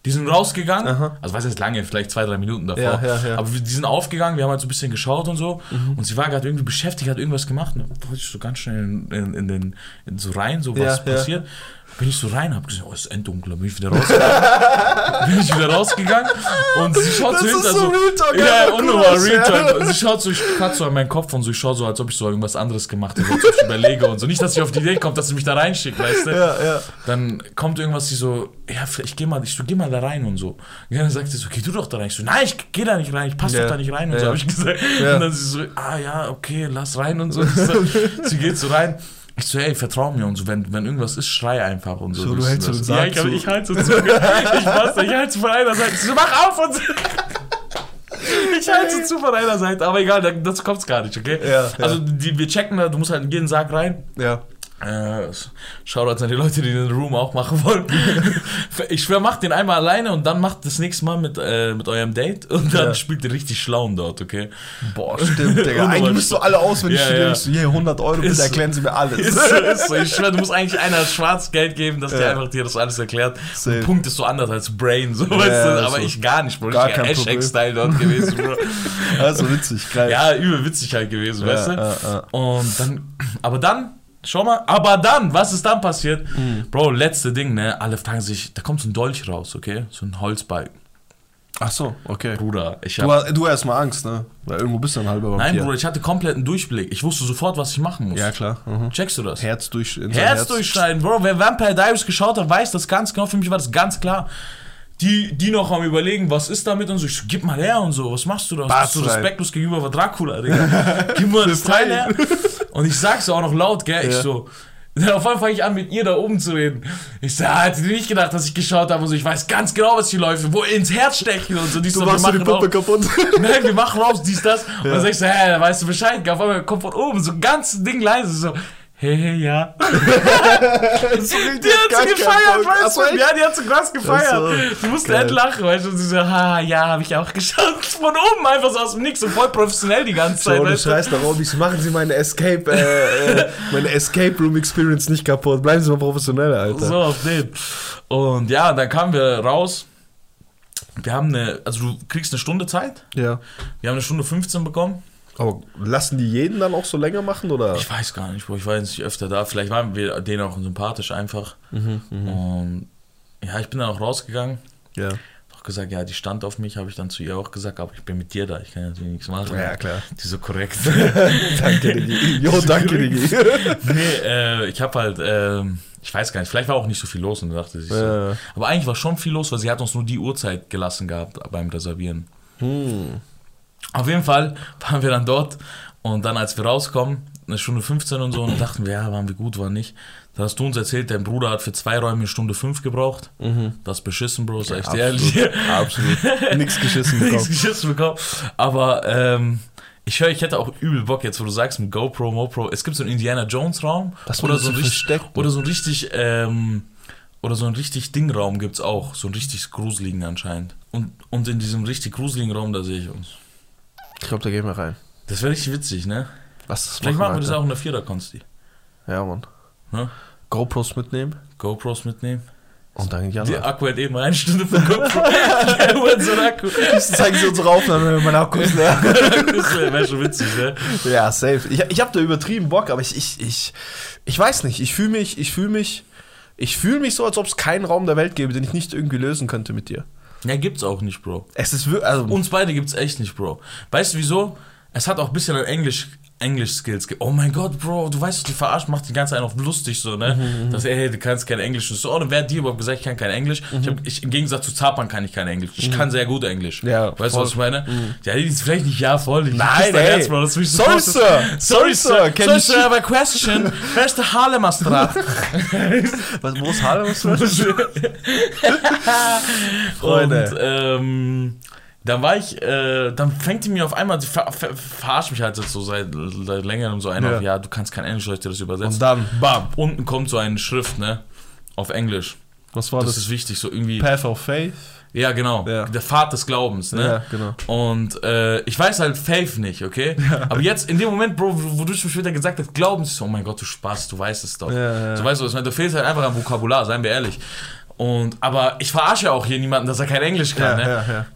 Die sind rausgegangen, Aha. also was heißt lange, vielleicht zwei, drei Minuten davor. Ja, ja, ja. Aber wir, die sind aufgegangen, wir haben halt so ein bisschen geschaut und so. Und sie war gerade irgendwie beschäftigt, hat irgendwas gemacht. Und dann wollte ich so ganz schnell in, in, in den, in so rein, so was Ja, ja. passiert. Bin ich so rein, hab gesagt, oh, es ist enddunkel. Dann bin ich wieder rausgegangen. bin ich wieder rausgegangen und sie schaut Das so hinter so so. Real Talk, ja, einfach unnormal, cool, Real ja. Talk. Und sie schaut so, ich kratze so an meinen Kopf und so, ich schaue so, als ob ich so irgendwas anderes gemacht hätte, als ob ich überlege und so. Nicht, dass ich auf die Idee komme, dass sie mich da reinschickt, weißt du? Ja, ja. Dann kommt irgendwas, die so, ja, ich geh mal, ich so, geh mal da rein und so. Und dann sagt sie so, geh du doch da rein. Ich so, nein, ich geh da nicht rein, ich passe Ja. doch da nicht rein und Ja. so, habe ich gesagt. Ja. Und dann sie so, ah ja, okay, lass rein und so sie geht so rein. Ich so, ey, vertrau mir und so, wenn, wenn irgendwas ist, schrei einfach und so. So, du hältst so den Sarg Ja, ich, zu. ich halte so zu. Ich passe, ich halte von einer Seite. So, mach auf und so. Ich halte so zu von einer Seite, aber egal, da- dazu kommt's gar nicht, okay? Ja, ja. Also, die, wir checken da, du musst halt in jeden Sarg rein. Ja. Äh, Shoutouts an die Leute, die den Room auch machen wollen. ich schwör, macht den einmal alleine und dann macht das nächste Mal mit, äh, mit eurem Date und dann Ja. spielt ihr richtig schlauen dort, okay? Boah, stimmt, Digga. Eigentlich müsst du alle auswendig Ja, ja. Ich so, hier 100 Euro, bitte erklären Sie mir alles. Ist so, ist so. Ich schwör, du musst eigentlich einer Schwarzgeld geben, dass der Ja. einfach dir das alles erklärt. Safe. Punkt ist so anders als Brain, so weißt du, aber so. ich gar nicht, Bro. Gar kein Problem. Hashtag-Style dort gewesen, Bro. Also witzig, geil. Ja, übel witzig halt gewesen, Ja, weißt du? ja, ja. Und dann, aber dann, schau mal, aber dann, was ist dann passiert? Mhm. Bro, letzte Ding, ne? Alle fragen sich, da kommt so ein Dolch raus, okay? So ein Holzbalken. Ach so, okay. Bruder, ich Du, hab. hast- du hast mal Angst, ne? Weil irgendwo bist du ein halber Vampir. Nein, Bruder, ich hatte kompletten Durchblick. Ich wusste sofort, was ich machen muss. Ja, klar. Mhm. Checkst du das? Herz durch. sein Herz durchschneiden, Bro. Wer Vampire Diaries geschaut hat, weiß das ganz genau. Für mich war das ganz klar. Die, die noch am überlegen, was ist damit und so. Ich so, gib mal her und so. Was machst du da? Bist du respektlos gegenüber Dracula, Digga? Gib mal das Teil her. Und ich sag's auch noch laut, gell? Ich Ja. so. Auf einmal fange ich an, mit ihr da oben zu reden. Ich so, ah, hätte nicht gedacht, dass ich geschaut habe und so. Ich weiß ganz genau, was hier läuft. Wo ins Herz stechen und so. Dies, Du so, machst die Puppe kaputt. Nein, wir machen raus, dies, das. Und dann sag ich so, hä, da weißt du Bescheid. Auf einmal kommt von oben so ein ganz Ding leise, so, hey, hey, ja. so Die hat sie gefeiert, weißt du? Ja, die hat so krass gefeiert. So, Die musste geil. lachen, weißt du? Und sie so, ha, ja, habe ich auch geschaut. Von oben einfach so aus dem Nix, so voll professionell die ganze Zeit, So, du weißt du? schreist da rum, ich machen Sie meine Escape, äh, äh, meine Escape Room Experience nicht kaputt. Bleiben Sie mal professionell, Alter. So, auf den. Und ja, dann kamen wir raus. Wir haben eine, also du kriegst eine Stunde Zeit. Ja. Wir haben eine Stunde 15 bekommen. Aber lassen die jeden dann auch so länger machen, oder? Ich weiß gar nicht, Bro. Ich war jetzt nicht öfter da. Vielleicht waren wir denen auch sympathisch einfach. Mhm, Und ja, ich bin dann auch rausgegangen. Ja. Auch gesagt, ja, die stand auf mich, habe ich dann zu ihr auch gesagt, aber ich bin mit dir da, ich kann ja natürlich nichts machen. Ja, klar. Die so korrekt. danke, Digi. Jo, danke, Digi. nee, äh, ich habe halt, ähm, ich weiß gar nicht, vielleicht war auch nicht so viel los und dachte sich so. Ja. Aber eigentlich war schon viel los, weil sie hat uns nur die Uhrzeit gelassen gehabt beim Reservieren. Hm. Auf jeden Fall waren wir dann dort und dann, als wir rauskommen, eine Stunde 15 und so, und dachten wir, ja, waren wir gut, war nicht. Dann hast du uns erzählt, dein Bruder hat für zwei Räume eine Stunde 5 gebraucht. Das ist beschissen, Bro, sag ich dir ehrlich. Absolut. Nix geschissen Nichts bekommen. geschissen bekommen. Aber ähm, ich höre, ich hätte auch übel Bock jetzt, wo du sagst mit GoPro, MoPro. Es gibt so einen Indiana Jones Raum Das oder so richtig, oder so ein richtig ähm, oder so ein richtig Dingraum gibt's auch, so einen richtig gruseligen anscheinend. Und und in diesem richtig gruseligen Raum da sehe ich uns. Ich glaube, da gehen wir rein. Das wäre richtig witzig, ne? Das Vielleicht machen wir das auch in der Vierer Konsti. Ja, Mann. Ne? GoPros mitnehmen GoPros mitnehmen. und dann Die ja. Akku hat eben eine Stunde. Der Uhr so Akku. Zeigen Sie unsere Aufnahme, wenn mein Akku ist leer. Wäre schon witzig, ne? Ja, safe. Ich, ich habe da übertrieben Bock, aber ich, ich, ich, ich weiß nicht. Ich fühle mich, ich fühle mich, ich fühle mich so, als ob es keinen Raum der Welt gäbe, den ich nicht irgendwie lösen könnte mit dir. Ja, gibt's auch nicht, Bro. Es ist wirklich, also, Uns beide gibt's echt nicht, Bro. Weißt du wieso? Es hat auch ein bisschen an Englisch Englisch-Skills gibt. Oh mein Gott, Bro, du weißt, die verarscht, macht die ganze Zeit auf lustig so, ne? Mhm, Dass er, hey, du kannst kein Englisch. Und so, oh, dann wer hat dir überhaupt gesagt, ich kann kein Englisch? Ich hab, ich, Im Gegensatz zu Zapan kann ich kein Englisch. Ich kann sehr gut Englisch. Mhm. Ja, weißt du, was ich meine? Ja, die ist vielleicht nicht ja voll. Ich Nein, ey. Herz, Bro, das ich so Sorry. Sir. Sorry, Sir. Can Sorry, Sir, aber question. Where's the Harlem Strat? Was, wo ist Harlem? Freunde. Und ähm, dann war ich, äh, dann fängt die mir auf einmal, die ver ver verarscht mich halt jetzt so seit, seit längerem so einer, Ja. auf, ja, du kannst kein Englisch, soll ich dir das übersetzen? Und dann, bam. Unten kommt so eine Schrift, ne, auf Englisch. Was war Das, das? ist wichtig, so irgendwie. Path of Faith? Ja, genau. Ja. Der Pfad des Glaubens, ne? Ja, genau. Und äh, ich weiß halt Faith nicht, okay? Aber jetzt, in dem Moment, Bro, wo, wo du mir später gesagt hast, Glauben, ich so, oh mein Gott, du Spaß, du weißt es doch. Ja, ja. So weißt du, was ich meine? du fehlst halt einfach am Vokabular, seien wir ehrlich. Und, aber ich verarsche auch hier niemanden, dass er kein Englisch kann, Ja, ne? ja, ja.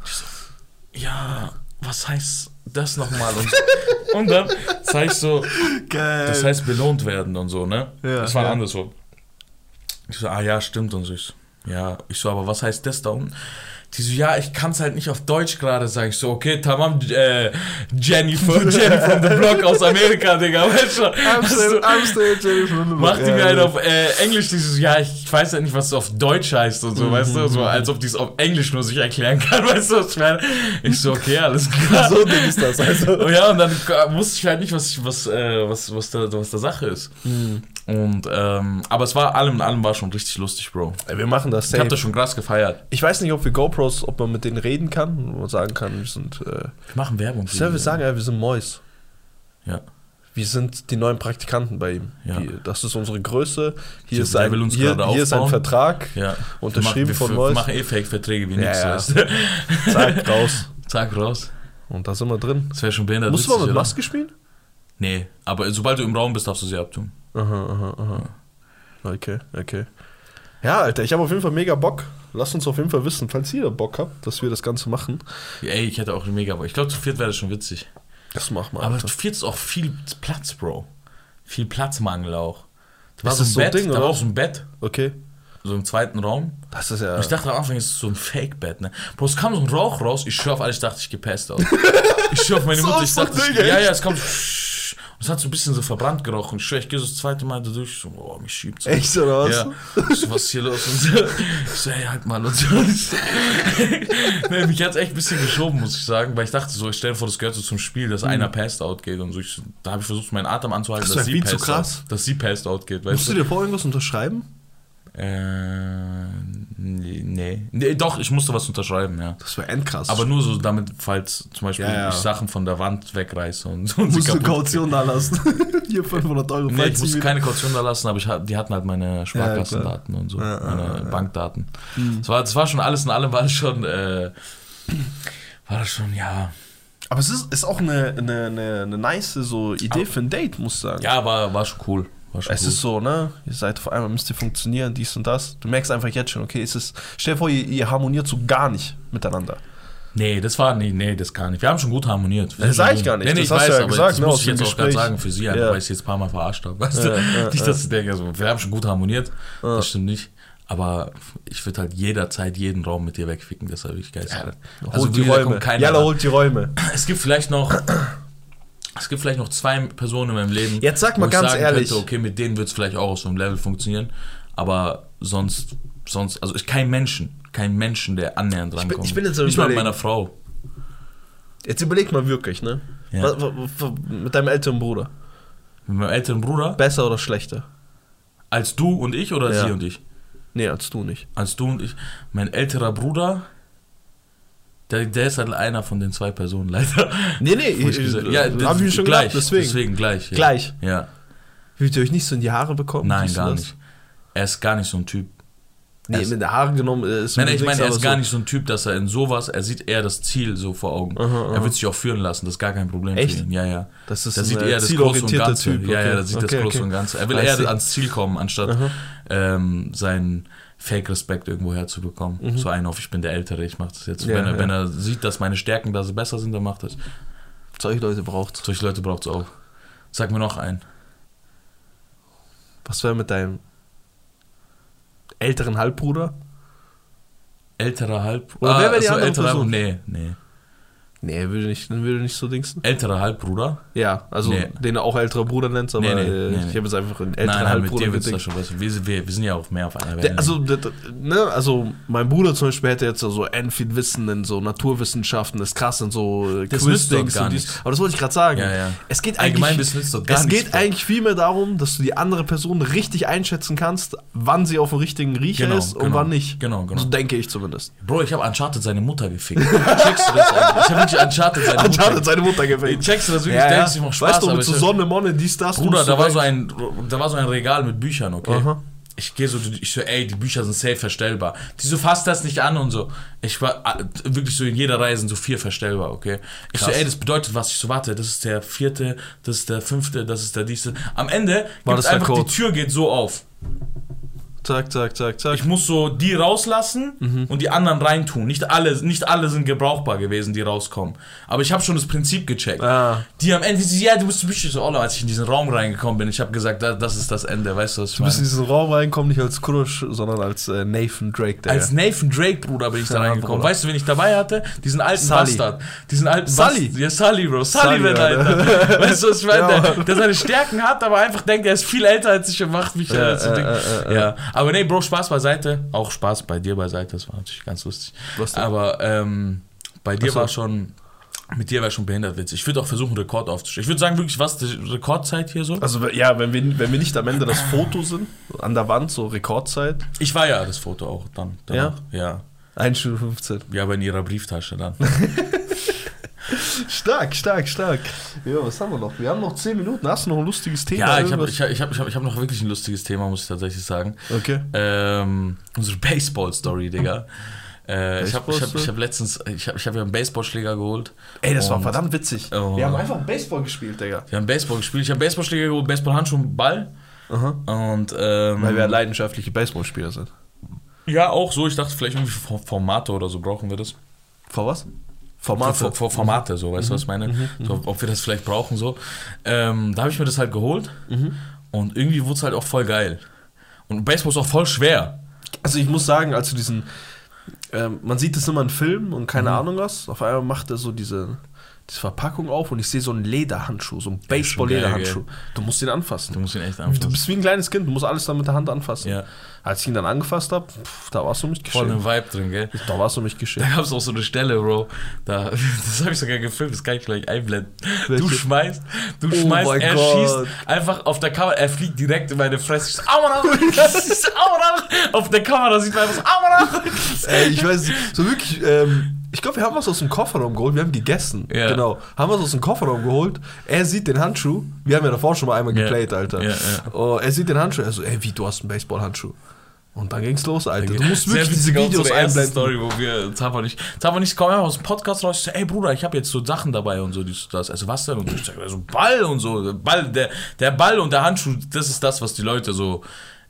Ja, was heißt das nochmal? Und, und dann sag ich so, Geil. das heißt belohnt werden und so, ne? Ja, das war ja. anders so. Ich so, ah ja, stimmt und so. Ich so, ja, ich so, aber was heißt das da unten? Die so, ja, ich kann es halt nicht auf Deutsch gerade, sag ich so, okay, tamam, äh, Jenny, von, Jenny from the Block aus Amerika, Digga, weißt du? I'm still, I'm still Jenny from the Macht die mir halt ja. auf äh, Englisch dieses, ja, ich weiß ja nicht, was es auf Deutsch heißt und so, weißt du, so als ob die es auf Englisch nur sich erklären kann, weißt du, ich meine? Ich so, okay, alles klar. So Ding ist das, also. Ja, und dann wusste ich halt nicht, was, ich, was, äh, was, was, da, was da Sache ist. Und, ähm, aber es war, allem in allem war schon richtig lustig, Bro. Ey, Wir machen das Ich hab safe. das schon krass gefeiert. Ich weiß nicht, ob wir GoPros, ob man mit denen reden kann, man sagen kann, wir sind, äh, Wir machen Werbung. für die. sagen, ja, wir sind Mois. Ja. Wir sind die neuen Praktikanten bei ihm. Ja. Die, das ist unsere Größe. Hier, ist ein, will uns hier, hier ist ein. Vertrag. Ja. Unterschrieben wir, von machen- wir, Mois. wir machen eh Fake-Verträge wie Ja, nichts. ja. Zack, raus. Zack, raus. Und da sind wir drin. Das wäre schon behindert. Musst du mal mit? Maske spielen? Nee, aber sobald du im Raum bist, darfst du sie abtun. Aha, aha, aha. Okay, okay. Ja, Alter, ich habe auf jeden Fall mega Bock. Lasst uns auf jeden Fall wissen, falls ihr Bock habt, dass wir das Ganze machen. Ey, ich hätte auch mega Bock. Ich glaube, zu viert wäre das schon witzig. Das machen wir. Aber zu viert ist auch viel Platz, Bro. Viel Platzmangel auch. Da war Ist so ein so ein Bett, Ding, da war auch so ein Bett, Okay. so im zweiten Raum. Das ist ja. Und ich dachte am Anfang, es ist so ein Fake-Bett, ne? Bro, es kam so ein Rauch raus, ich schwör auf alles, ich dachte, ich gepasst aus. ich schwör auf meine Mutter, ich dachte, ich, ja, ja, es kam es hat so ein bisschen so verbrannt gerochen. Ich schwör, ich gehe so das zweite Mal da durch, so, oh, mich schiebt so. Echt, oder was? Ja. So, was ist hier los? Und so, ich so, ey, halt mal und so. Nee, mich hat's echt ein bisschen geschoben, muss ich sagen, weil ich dachte so, ich stelle vor, das gehört so zum Spiel, dass einer passed out geht und so. Ich, da habe ich versucht, meinen Atem anzuhalten, Mhm. Das dass sie passed out, dass sie passed out geht, Musst du? dir vor irgendwas unterschreiben? Äh, nee, nee. Doch, ich musste was unterschreiben, ja. Das wäre endkrass. Aber nur so damit, falls zum Beispiel Ja, ja. ich Sachen von der Wand wegreiße und so. Musst du Kaution da lassen. Hier 500 Euro. Nee, ich musste keine Kaution da lassen, aber ich, die hatten halt meine Sparkassendaten und so, Ja, ja, meine ja, ja. Bankdaten. Das, war, das war schon alles in allem, war das schon, äh, war das schon, ja. Aber es ist, ist auch eine, eine, eine, eine nice so Idee für ein Date, muss ich sagen. Ja, war, war schon cool. Es ist so, ne? Ihr seid auf einmal, müsst ihr funktionieren, dies und das. Du merkst einfach jetzt schon, okay, es ist. Stell dir vor, ihr, ihr harmoniert so gar nicht miteinander. Nee, das war, nee, nee, das gar nicht. Wir haben schon gut harmoniert. Wir Das sind sag schon ich gar nicht. Nee, nee, Das ich hast weiß, du ja aber gesagt, das ne, muss ich jetzt auch gerade Gespräch. sagen für sie, Ja. weil ich sie jetzt ein paar Mal verarscht habe. Weißt Ja, du? ja, nicht, ja. dass sie denken, also, wir haben schon gut harmoniert. Das stimmt nicht. Aber ich würde halt jederzeit jeden Raum mit dir wegficken, das habe ich geil. Also holt die Räume. Jalla holt die Räume. Es gibt vielleicht noch. Es gibt vielleicht noch zwei Personen in meinem Leben. Jetzt sag mal ich ganz sagen ehrlich. Könnte, okay, mit denen wird es vielleicht auch auf so einem Level funktionieren. Aber sonst, sonst, also ich kein Menschen, kein Menschen, der annähernd bin- rankommt. ich bin jetzt Nicht mal mit meiner Frau. Jetzt überleg mal wirklich, ne? Ja. Was, was, was, mit deinem älteren Bruder. Mit meinem älteren Bruder. Besser oder schlechter? Als du und ich oder Ja. sie und ich? Nee, als du nicht. Als du und ich. Mein älterer Bruder. Der, der ist halt einer von den zwei Personen, leider. Nee, nee, ich gesagt- ja, ja, hab ich schon gleich, gedacht, deswegen. Deswegen gleich. Ja. Gleich. Ja. Würdet ihr euch nicht so in die Haare bekommen? Nein, gar das? nicht. Er ist gar nicht so ein Typ. Nee, ist- mit den Haaren genommen äh, ist Nein, ich meine, er ist gar so. nicht so ein Typ, dass er in sowas, er sieht eher das Ziel so vor Augen. Aha, Er wird sich auch führen lassen, das ist gar kein Problem Echt? für ihn. Ja, ja. Das ist Der ein sieht äh, eher das Große und Ganze. Typ. Ja, ja, okay. der sieht okay, das Große okay. und Ganze. Er will eher ans Ziel kommen, anstatt Aha. ähm, seinen Fake-Respekt irgendwo herzubekommen. So einen auf, ich bin der Ältere, ich mach das jetzt. Mhm. Ja, wenn, er, ja. wenn er sieht, dass meine Stärken da so besser sind, dann macht das. Solche Leute braucht. Solche Leute braucht es auch. Sag mir noch einen. Was wäre mit deinem älteren Halbbruder? Älterer Halb. Oder wer wäre die achso, andere älterer Person? Nee, nee. Nee, würde nicht, würde nicht so dingsen. Älterer Halbbruder? Ja, also Nee. den er auch älterer Bruder nennt, aber Nee, nee, ich habe jetzt einfach einen älteren Nein, nein, mit Halbbruder dir da gedingt. schon was. Wir, wir, wir sind ja auch mehr auf einer Welt. also, ne, also mein Bruder zum Beispiel hätte jetzt so end viel Wissen in so Naturwissenschaften, ist krass in so äh, Quiz-Dings und dies. Aber das wollte ich gerade sagen. Ja, ja. Es geht Allgemeinwissen eigentlich, gar es nichts, geht eigentlich vielmehr darum, dass du die andere Person richtig einschätzen kannst, wann sie auf dem richtigen Riecher Genau, ist und genau. wann nicht. Genau, genau. So denke ich zumindest. Bro, ich habe Uncharted seine Mutter gefickt. Checkst du das eigentlich? Ich habe Uncharted seine Mutter Uncharted seine Mutter gefällt. Checkst du das wirklich? Denkst du, ich mach Spaß, weißt du, mit so Sonne, Monne, dies, das. Bruder, da war, so ein, da war so ein Regal mit Büchern, okay? Aha. Ich gehe so, ich so, ey, die Bücher sind safe verstellbar. Die so, fasst das nicht an und so. Ich war wirklich so in jeder Reihe sind so vier verstellbar, okay? Ich so, Krass. ey, das bedeutet was? Ich so, warte, das ist der vierte, das ist der fünfte, das ist der dieste. Am Ende War das einfach, die Tür geht so auf. Zack, zack, zack, zack. Ich muss so die rauslassen Mhm. und die anderen reintun. Nicht alle, nicht alle sind gebrauchbar gewesen, die rauskommen. Aber ich habe schon das Prinzip gecheckt. Ah. Die am Ende, die, ja, du bist bist so, oh, als ich in diesen Raum reingekommen bin, ich habe gesagt, da, das ist das Ende, weißt du, was ich Du bist in diesen Raum reinkommen, nicht als Krusch, sondern als äh, Nathan Drake. Der Als Nathan Drake, Bruder, bin ich da reingekommen. Bruder. Weißt du, wen ich dabei hatte? Diesen alten Sully. Bastard. Diesen alten Sully? Bastard. Ja, Sully, Bro. Sullivan, Sully, Alter. weißt du, was ich meine? Ja, der, der seine Stärken hat, aber einfach denkt, er ist viel älter als ich und macht mich äh, zu äh, äh, äh, Ja, aber nee, Bro, Spaß beiseite. Auch Spaß bei dir beiseite, das war natürlich ganz lustig. Was denn? Aber ähm, bei dir so. war schon, mit dir war schon behindert witzig. Ich würde auch versuchen, Rekord aufzustellen. Ich würde sagen, wirklich, was, die Rekordzeit hier so? Also ja, wenn wir, wenn wir nicht am Ende das Foto sind, an der Wand, so Rekordzeit, Ich war ja das Foto auch dann. danach. Ja. 1 Stunde 15. Ja, aber in ihrer Brieftasche dann. Stark, stark, stark. Ja, was haben wir noch? Wir haben noch 10 Minuten. Hast du noch ein lustiges Thema? Ja, ich habe ich hab, ich hab, ich hab, noch wirklich ein lustiges Thema, muss ich tatsächlich sagen. Okay. Ähm, unsere Baseball-Story, Digga. Äh, ich habe ich hab, ich hab letztens, ich habe ich hab ja einen Baseballschläger geholt. Ey, das war verdammt witzig. Oh. Wir haben einfach Baseball gespielt, Digga. Wir haben Baseball gespielt. Ich habe Baseballschläger geholt, Baseballhandschuhe und Ball. Aha. Und, ähm, Weil wir leidenschaftliche Baseballspieler sind. ja, auch so. Ich dachte, vielleicht irgendwie For- Formate oder so brauchen wir das. Vor was? Formate. vor, vor Formate, so, weißt du, was ich meine? So, ob wir das vielleicht brauchen, so. Ähm, da habe ich mir das halt geholt. Und irgendwie wurde es halt auch voll geil. Und Baseball ist auch voll schwer. Also ich muss sagen, als du diesen, ähm, man sieht das immer in Filmen und keine Ahnung was, auf einmal macht er so diese, diese Verpackung auf und ich sehe so einen Lederhandschuh, so einen Baseball-Lederhandschuh. Du musst ihn anfassen. Du musst ihn echt Du anfassen. bist wie ein kleines Kind, du musst alles dann mit der Hand anfassen. Ja. Als ich ihn dann angefasst habe, da warst du mich Voll geschehen. im Vibe drin, gell? Da warst du mich Da geschehen. gab es auch so eine Stelle, Bro. Da, das habe ich sogar gefilmt, das kann ich gleich einblenden. Welche? Du schmeißt, du Oh schmeißt, er Gott. schießt einfach auf der Kamera, er fliegt direkt in meine Fresse. Ich so, Aua, das ist Auf der Kamera sieht man einfach so, Aua. Ey, ich weiß nicht, so wirklich, ähm, ich glaube, wir haben was aus dem Kofferraum geholt, wir haben gegessen. Ja. Genau. Haben was aus dem Kofferraum geholt. Er sieht den Handschuh. Wir haben ja davor schon mal einmal Ja. geplayt, Alter. Ja. Oh, er sieht den Handschuh. Er so, ey, wie, du hast einen Baseballhandschuh. Und dann ging's los, Alter. Du musst wirklich diese witzig Videos einblenden. Story, wo wir Zapper nicht, Zapper nicht, komm einfach aus dem Podcast raus. Ich so, ey Bruder, ich habe jetzt so Sachen dabei und so, dies, das. Also was denn? Und ich sag, so Ball und so. Ball, der, der Ball und der Handschuh, das ist das, was die Leute so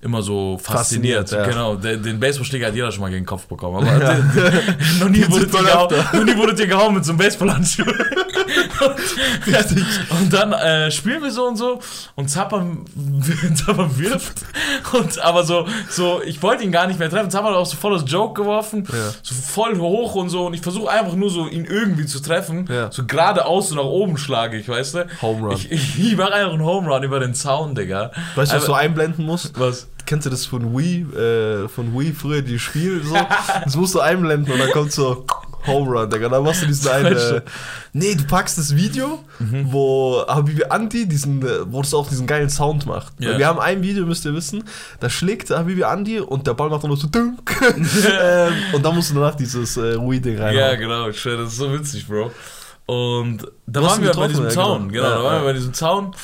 immer so fasziniert. Fasziniert, ja. Genau, den, den Baseballschläger hat jeder schon mal gegen den Kopf bekommen. Aber den, den, noch, nie wurde dir gehauen, noch nie wurde dir gehauen mit so einem Baseballhandschuh. und, und dann äh, spielen wir so und so und Zapper, Zapper wirft. Und aber so, so, ich wollte ihn gar nicht mehr treffen. Zapper hat auch so voll das Joke geworfen, Ja. so voll hoch und so. Und ich versuche einfach nur so, ihn irgendwie zu treffen. Ja. So geradeaus so nach oben schlage ich, weißt du? Home Run. Ich, ich, ich mache einfach einen Home Run über den Zaun, Digga. Weißt du, was du einblenden musst? Was? Kennst du das von Wii, äh, von Wii früher, die Spiele so? Das musst du einblenden und dann kommt so Home Run, Digga. Dann machst du diesen einen. Äh, nee, du packst das Video, wo Habibi Andi diesen, äh, wo das auch diesen geilen Sound macht. Weil Wir haben ein Video, müsst ihr wissen, da schlägt Habibi Andi und der Ball macht dann nur so dunk. ähm, und dann musst du danach dieses äh, Wii-Ding rein. Ja, genau, das ist so witzig, Bro. Und da waren wir bei diesem ja, Zaun, genau. genau, Ja, da waren ja. wir bei diesem Zaun.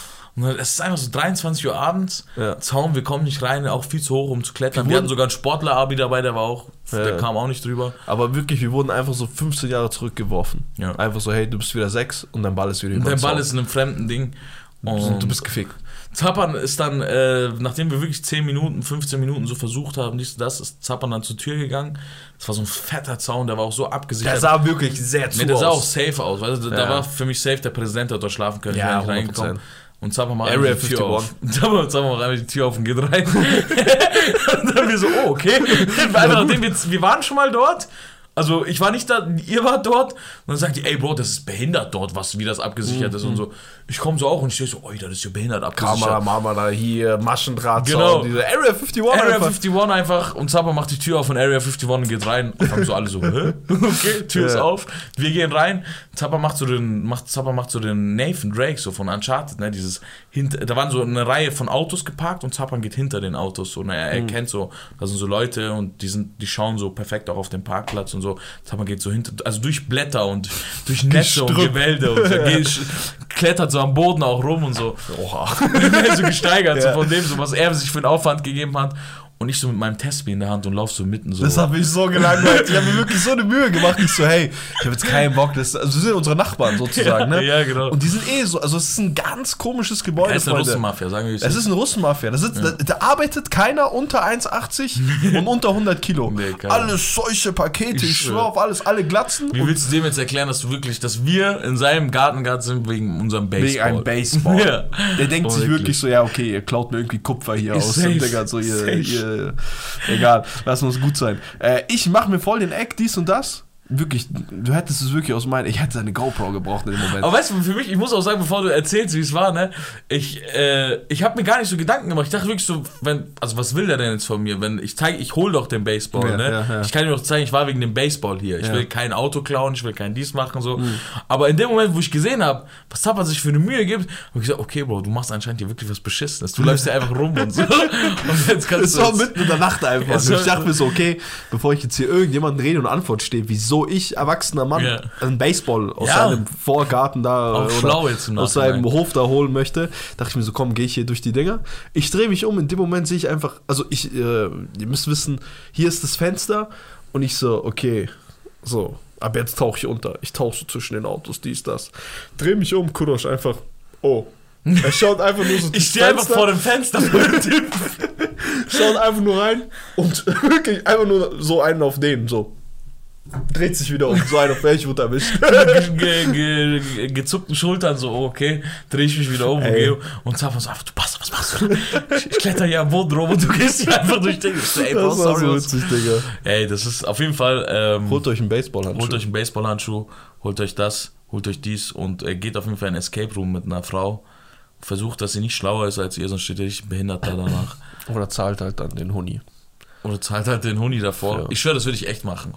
Es ist einfach so 23 Uhr abends, Ja. Zaun, wir kommen nicht rein, auch viel zu hoch, um zu klettern. Wir Wir, hatten sogar einen Sportler-Abi dabei, der war auch, Ja, der kam auch nicht drüber. Aber wirklich, wir wurden einfach so 15 Jahre zurückgeworfen. Ja. Einfach so, hey, du bist wieder sechs und dein Ball ist wieder Und über der den Ball Zaun. ist in einem fremden Ding. Und du bist gefickt. Zappern ist dann, äh, nachdem wir wirklich 10 Minuten, 15 Minuten so versucht haben, dies, das, ist Zappern dann zur Tür gegangen. Das war so ein fetter Zaun, der war auch so abgesichert. Der sah wirklich sehr zu Nee, der sah auch safe aus. Weißt da Ja. war für mich safe, der Präsident hat dort schlafen können. Ich Ja, bin nicht reingekommen. 100%. Und Zappa macht Area die Tür 51. auf. Zappa, Zappa macht einfach die Tür auf und geht rein. und dann wir so, oh, okay. Einfach, nachdem wir, wir waren schon mal dort. Also ich war nicht da, ihr wart dort. Und dann sagt die, ey Bro, das ist behindert dort, was, wie das abgesichert ist und so. Ich komme so auch und ich stehe so, oi, das ist ja behindert abgesichert. Kamera, Mama da hier, Maschendraht, Genau. diese Area 51 Area einfach. 51 einfach und Zappa macht die Tür auf und Area 51 und geht rein und haben so alle so, hä? Okay, Tür ist Ja. auf. Wir gehen rein. Zappa macht so den, macht, Zappa macht so den Nathan Drake so von Uncharted, ne, dieses, hinter, da waren so eine Reihe von Autos geparkt und Zappa geht hinter den Autos so, ne, er erkennt so, da sind so Leute und die sind, die schauen so perfekt auch auf den Parkplatz und so. Zappa geht so hinter, also durch Blätter und durch Netze und. Gewälde und geht, klettert so am Boden auch rum und so Oha. so gesteigert, Ja. so von dem, so was er sich für einen Aufwand gegeben hat. Und ich so mit meinem Testbier in der Hand und lauf so mitten so. Das hat mich so gelangweilt. Ich habe mir wirklich so eine Mühe gemacht. Ich so, hey, ich habe jetzt keinen Bock. Das, also, das sind unsere Nachbarn sozusagen, Ja, ne? ja, genau. Und die sind eh so, also es ist ein ganz komisches Gebäude, er ist eine. Russenmafia, sagen wir wie Es ist eine Russenmafia. Da, sitzt, da, da arbeitet keiner unter 1,80 und unter 100 Kilo. Nee, alles solche Pakete, ich Ich schwöre schwör. auf alles, alle Glatzen. Wie willst du dem jetzt erklären, dass du wirklich, dass wir in seinem Garten gerade sind wegen unserem Baseball? Wegen einem Baseball. Ja. Der denkt Oh, sich wirklich. so, ja, okay, ihr klaut mir irgendwie Kupfer hier Ist aus. safe. Und Digga, so, ihr, Safe. ihr, egal, lass uns gut sein. Äh, ich mache mir voll den Eck, dies und das. Wirklich, du hättest es wirklich aus meinen, ich hätte eine GoPro gebraucht in dem Moment. Aber weißt du, für mich, ich muss auch sagen, bevor du erzählst, wie es war, ne, ich, äh, ich habe mir gar nicht so Gedanken gemacht. Ich dachte wirklich so, wenn, also was will der denn jetzt von mir? Wenn ich zeige, ich hol doch den Baseball, Ja, ne? ja, ja. Ich kann ihm doch zeigen, ich war wegen dem Baseball hier. Ich. Mhm. will kein Auto klauen, ich will kein dies machen, so. Aber in dem Moment, wo ich gesehen habe, was Zappa sich für eine Mühe gibt, habe ich gesagt, okay, Bro, du machst anscheinend hier wirklich was Beschissenes. Du läufst hier einfach rum und so. Und jetzt kannst Es du war jetzt- mitten in der Nacht einfach. Es war- ich dachte mir so, okay, bevor ich jetzt hier irgendjemanden Rede und Antwort stehe, wieso ich, erwachsener Mann, Ja. einen Baseball aus Ja. seinem Vorgarten da Auch oder aus seinem Hof da holen möchte, dachte ich mir so, komm, gehe ich hier durch die Dinger. Ich drehe mich um, in dem Moment sehe ich einfach, also ich, äh, ihr müsst wissen, hier ist das Fenster und ich so, okay, so, ab jetzt tauche ich unter. Ich tauche so zwischen den Autos, dies, das. Dreh mich um, Kurosch einfach, oh. Er schaut einfach nur so Ich stehe einfach vor dem Fenster vor dem Typ. schaut einfach nur rein und wirklich einfach nur so einen auf den, so. Dreht sich wieder um, so einen auf welch wurde erwischt. ge, ge, ge, gezuckten Schultern so, okay, drehe ich mich wieder um und Ey. gehe und Zappa so, du Bastard, was machst du? Ich, ich kletter hier am Boden rum und du gehst hier einfach durch den. Ich so, ey, Bro, Das war sorry. so witzig, Digga. Ey, das ist auf jeden Fall, ähm, Holt euch einen Baseballhandschuh. holt euch einen Baseballhandschuh, holt euch das, holt euch dies und äh, geht auf jeden Fall in einen Escape Room mit einer Frau. Versucht, dass sie nicht schlauer ist als ihr, sonst steht ihr richtig behindert da danach. Oder zahlt halt dann den Huni. Oder zahlt halt den Huni davor. Ja. Ich schwöre, das würde ich echt machen.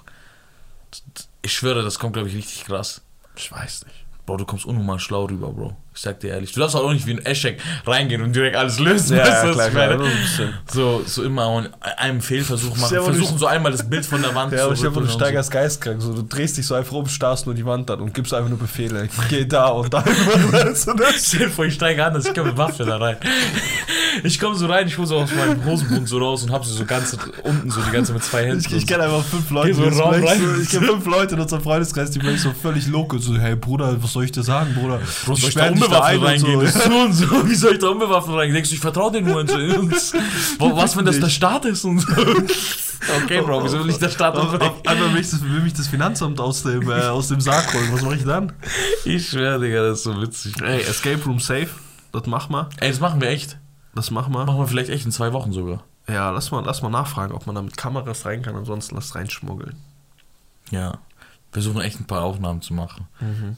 Ich schwöre, das kommt, glaube ich, richtig krass. Ich weiß nicht. Bro, du kommst unnormal schlau rüber, Bro. Ich sag dir ehrlich. Du darfst auch nicht wie ein Eschek reingehen und direkt alles lösen. Ja, ja, klar, klar. So, so immer einem Fehlversuch machen. Mal Versuchen so einmal das Bild von der Wand Ja, aber ich habe rütteln du steigerst geistkrank. So, du drehst dich so einfach um, starrst nur die Wand an und gibst einfach nur Befehle. Geh da und da. So. Stell dir vor, ich steige an, dass ich komme mit Waffe da rein. Ich komme so rein, ich hole so aus meinem Hosenbund so raus und hab sie so ganz unten, so die ganze mit zwei Händen. Ich, ich kenne einfach fünf Leute. So rein. so, ich kenne fünf Leute in unserem Freundeskreis, die vielleicht so völlig loco so, hey Bruder, was soll ich dir sagen, Bruder? Bro, soll ich da unbewaffnet reingehen? So. Und so. Wie soll ich da unbewaffnet reingehen? Denkst du, ich vertraue den nur Was, wenn das der Staat ist und so? Okay, Bro, wieso will ich der Staat umbringen? einmal will, das, will mich das Finanzamt aus dem, äh, aus dem Sarg holen. Was mache ich dann? Ich schwöre, Digga, das ist so witzig. Ey, Escape Room Safe. Das machen wir. Ey, das machen wir echt. Das machen wir. Machen wir vielleicht echt in zwei Wochen sogar. Ja, lass mal, lass mal nachfragen, ob man da mit Kameras rein kann. Ansonsten lass reinschmuggeln. Ja. Wir versuchen echt ein paar Aufnahmen zu machen.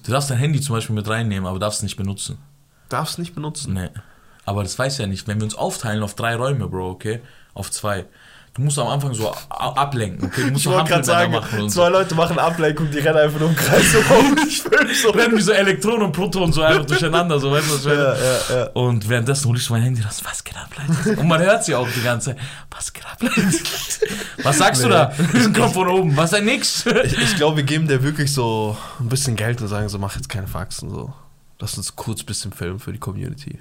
Du darfst dein Handy zum Beispiel mit reinnehmen, aber darfst es nicht benutzen. Darfst nicht benutzen. Nee. Aber das weiß ja nicht. Wenn wir uns aufteilen auf drei Räume, Bro, okay? Auf zwei. Du musst am Anfang so ablenken, okay? Du musst Ich so wollte gerade sagen, zwei Leute machen Ablenkung, die rennen einfach nur im Kreis rum. So. so. Rennen wie so Elektronen und Protonen so einfach durcheinander, so, weißt du, was? Ja, ja, ja. Und währenddessen hole ich so mein Handy raus, was geht ab, Leute? Und man hört sie auch die ganze Zeit, was geht ab, Leute? Was sagst du Nee. da? Kommt von oben, was denn nix? Ich, ich glaube, wir geben der wirklich so ein bisschen Geld und sagen so, mach jetzt keine Faxen. So. Lass uns kurz ein bisschen filmen für die Community.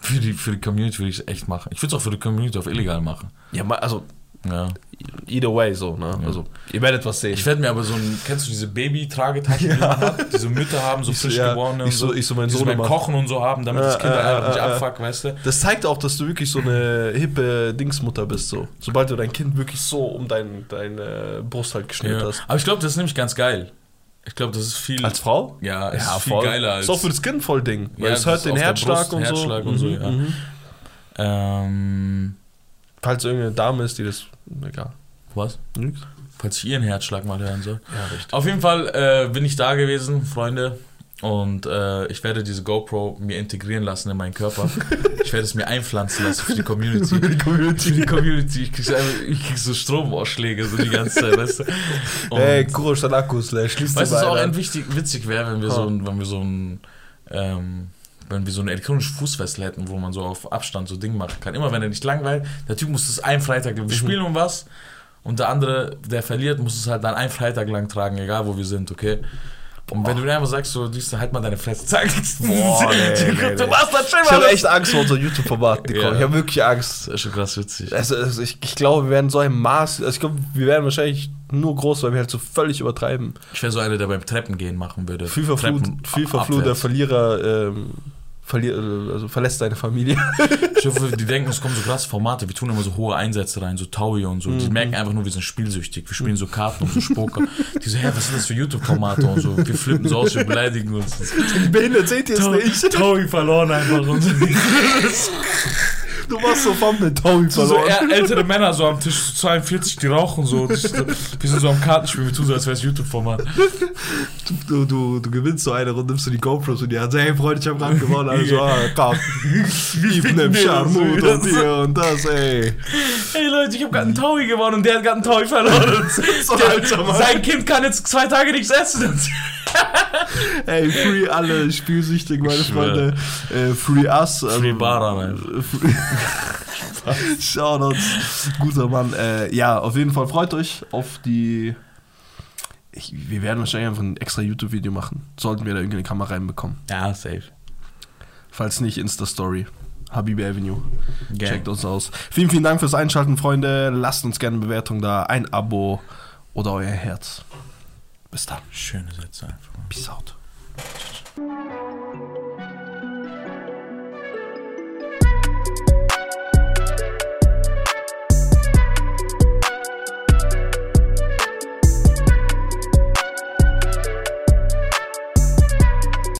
Für die, für die Community würde ich es echt machen. Ich würde es auch für die Community auf illegal machen. Ja, also, Ja. either way so, ne? Also, ihr werdet was sehen. Ich werde mir aber so ein, kennst du diese Baby-Tragetaschen, die man hat? Diese Mütter haben, so Ich so, frisch ja, geborene und ich so- ich so so Sohn beim. Kochen und so haben, damit das Äh, Kind äh, einfach nicht äh, äh. abfuckt, weißt du? Das zeigt auch, dass du wirklich so eine hippe Dingsmutter bist, so. Sobald du dein Kind wirklich so um dein, deine Brust halt geschnitten Ja. hast. Aber ich glaube, das ist nämlich ganz geil. Ich glaube, das ist viel. Als Frau? ja, es ist viel geiler als. Ist auch für das Kind voll Ding. Weil Ja, es hört den Herzschlag und Herzschlag so. und so, Mhm, ja. mhm. ähm, Falls irgendeine Dame ist, die das. Egal. was? Nix. falls ich ihren Herzschlag mal hören soll. Ja, richtig. Auf jeden Fall äh, bin ich da gewesen, Freunde. Und äh, ich werde diese GoPro mir integrieren lassen in meinen Körper. ich werde es mir einpflanzen lassen für die Community. Für die Community. Für die Community. Ich krieg, so einfach- ich krieg so Stromausschläge so die ganze Zeit, weißt du. Und Ey, Kuro statt Akkus, schließt weißt du, was auch ein wichtig, witzig wäre, wenn wir so ein, wenn wir so ein, ähm, wenn wir so eine elektronische Fußfessel hätten, wo man so auf Abstand so Ding machen kann. Immer wenn er nicht langweilt, der Typ muss das einen Freitag, wir spielen um was und der andere, der verliert, muss es halt dann einen Freitag lang tragen, egal wo wir sind, okay? Und wenn du mir einfach sagst, so, du, halt mal deine Fresse, zack, Boah, nee, nee, du nee. machst das schon Ich habe echt Angst vor unserem YouTube-Format, Nicole. Ja. Ich habe wirklich Angst. Das ist schon krass witzig. Also, also ich, ich glaube, wir werden so ein Maß. Also ich glaube, wir werden wahrscheinlich nur groß, weil wir halt so völlig übertreiben. Ich wäre so einer, der beim Treppen gehen machen würde. FIFA Flu, Treppen FIFA Flu der. Verlierer ähm, verlier, äh, also verlässt seine Familie. Ich hoffe, die denken, es kommen so krasse Formate. Wir tun immer so hohe Einsätze rein, so Taui und so. Die Mhm. merken einfach nur, wir sind spielsüchtig. Wir spielen so Karten und so Spoker. Die so, hä, was sind das für YouTube-Formate und so. Wir flippen so aus, wir beleidigen uns. Behindert seht ihr es nicht? Taui verloren einfach. Und so. Du machst so Fun mit so, so verloren. eher ältere Männer so am Tisch, so 42, die rauchen so. So- Wir sind so am Kartenspiel, wir tun so, als wäre es YouTube-Format. Du, du, du gewinnst so eine und nimmst du die GoPros in die Hand. Hey Freunde, ich hab gerade gewonnen. Also, ah, komm. Nimm wir Scharmut und hier und das, ey. Hey Leute, ich habe gerade einen Taui gewonnen und der hat gerade einen Taui verloren. So Der-. Sein Kind kann jetzt zwei Tage nichts essen. Ey, free alle spielsüchtig, meine. Freunde. Äh, free us. also- Free Baran einfach. Shoutouts, guter Mann. Äh, ja, auf jeden Fall freut euch auf die. Ich, wir werden wahrscheinlich einfach ein extra YouTube-Video machen. Sollten wir da irgendwie eine Kamera reinbekommen. Ja, safe. Falls nicht, Insta-Story. Habibi Avenue. Gang. Checkt uns aus. Vielen, vielen Dank fürs Einschalten, Freunde. Lasst uns gerne eine Bewertung da, ein Abo oder euer Herz. Bis dann. Schöne Sätze einfach. Peace out.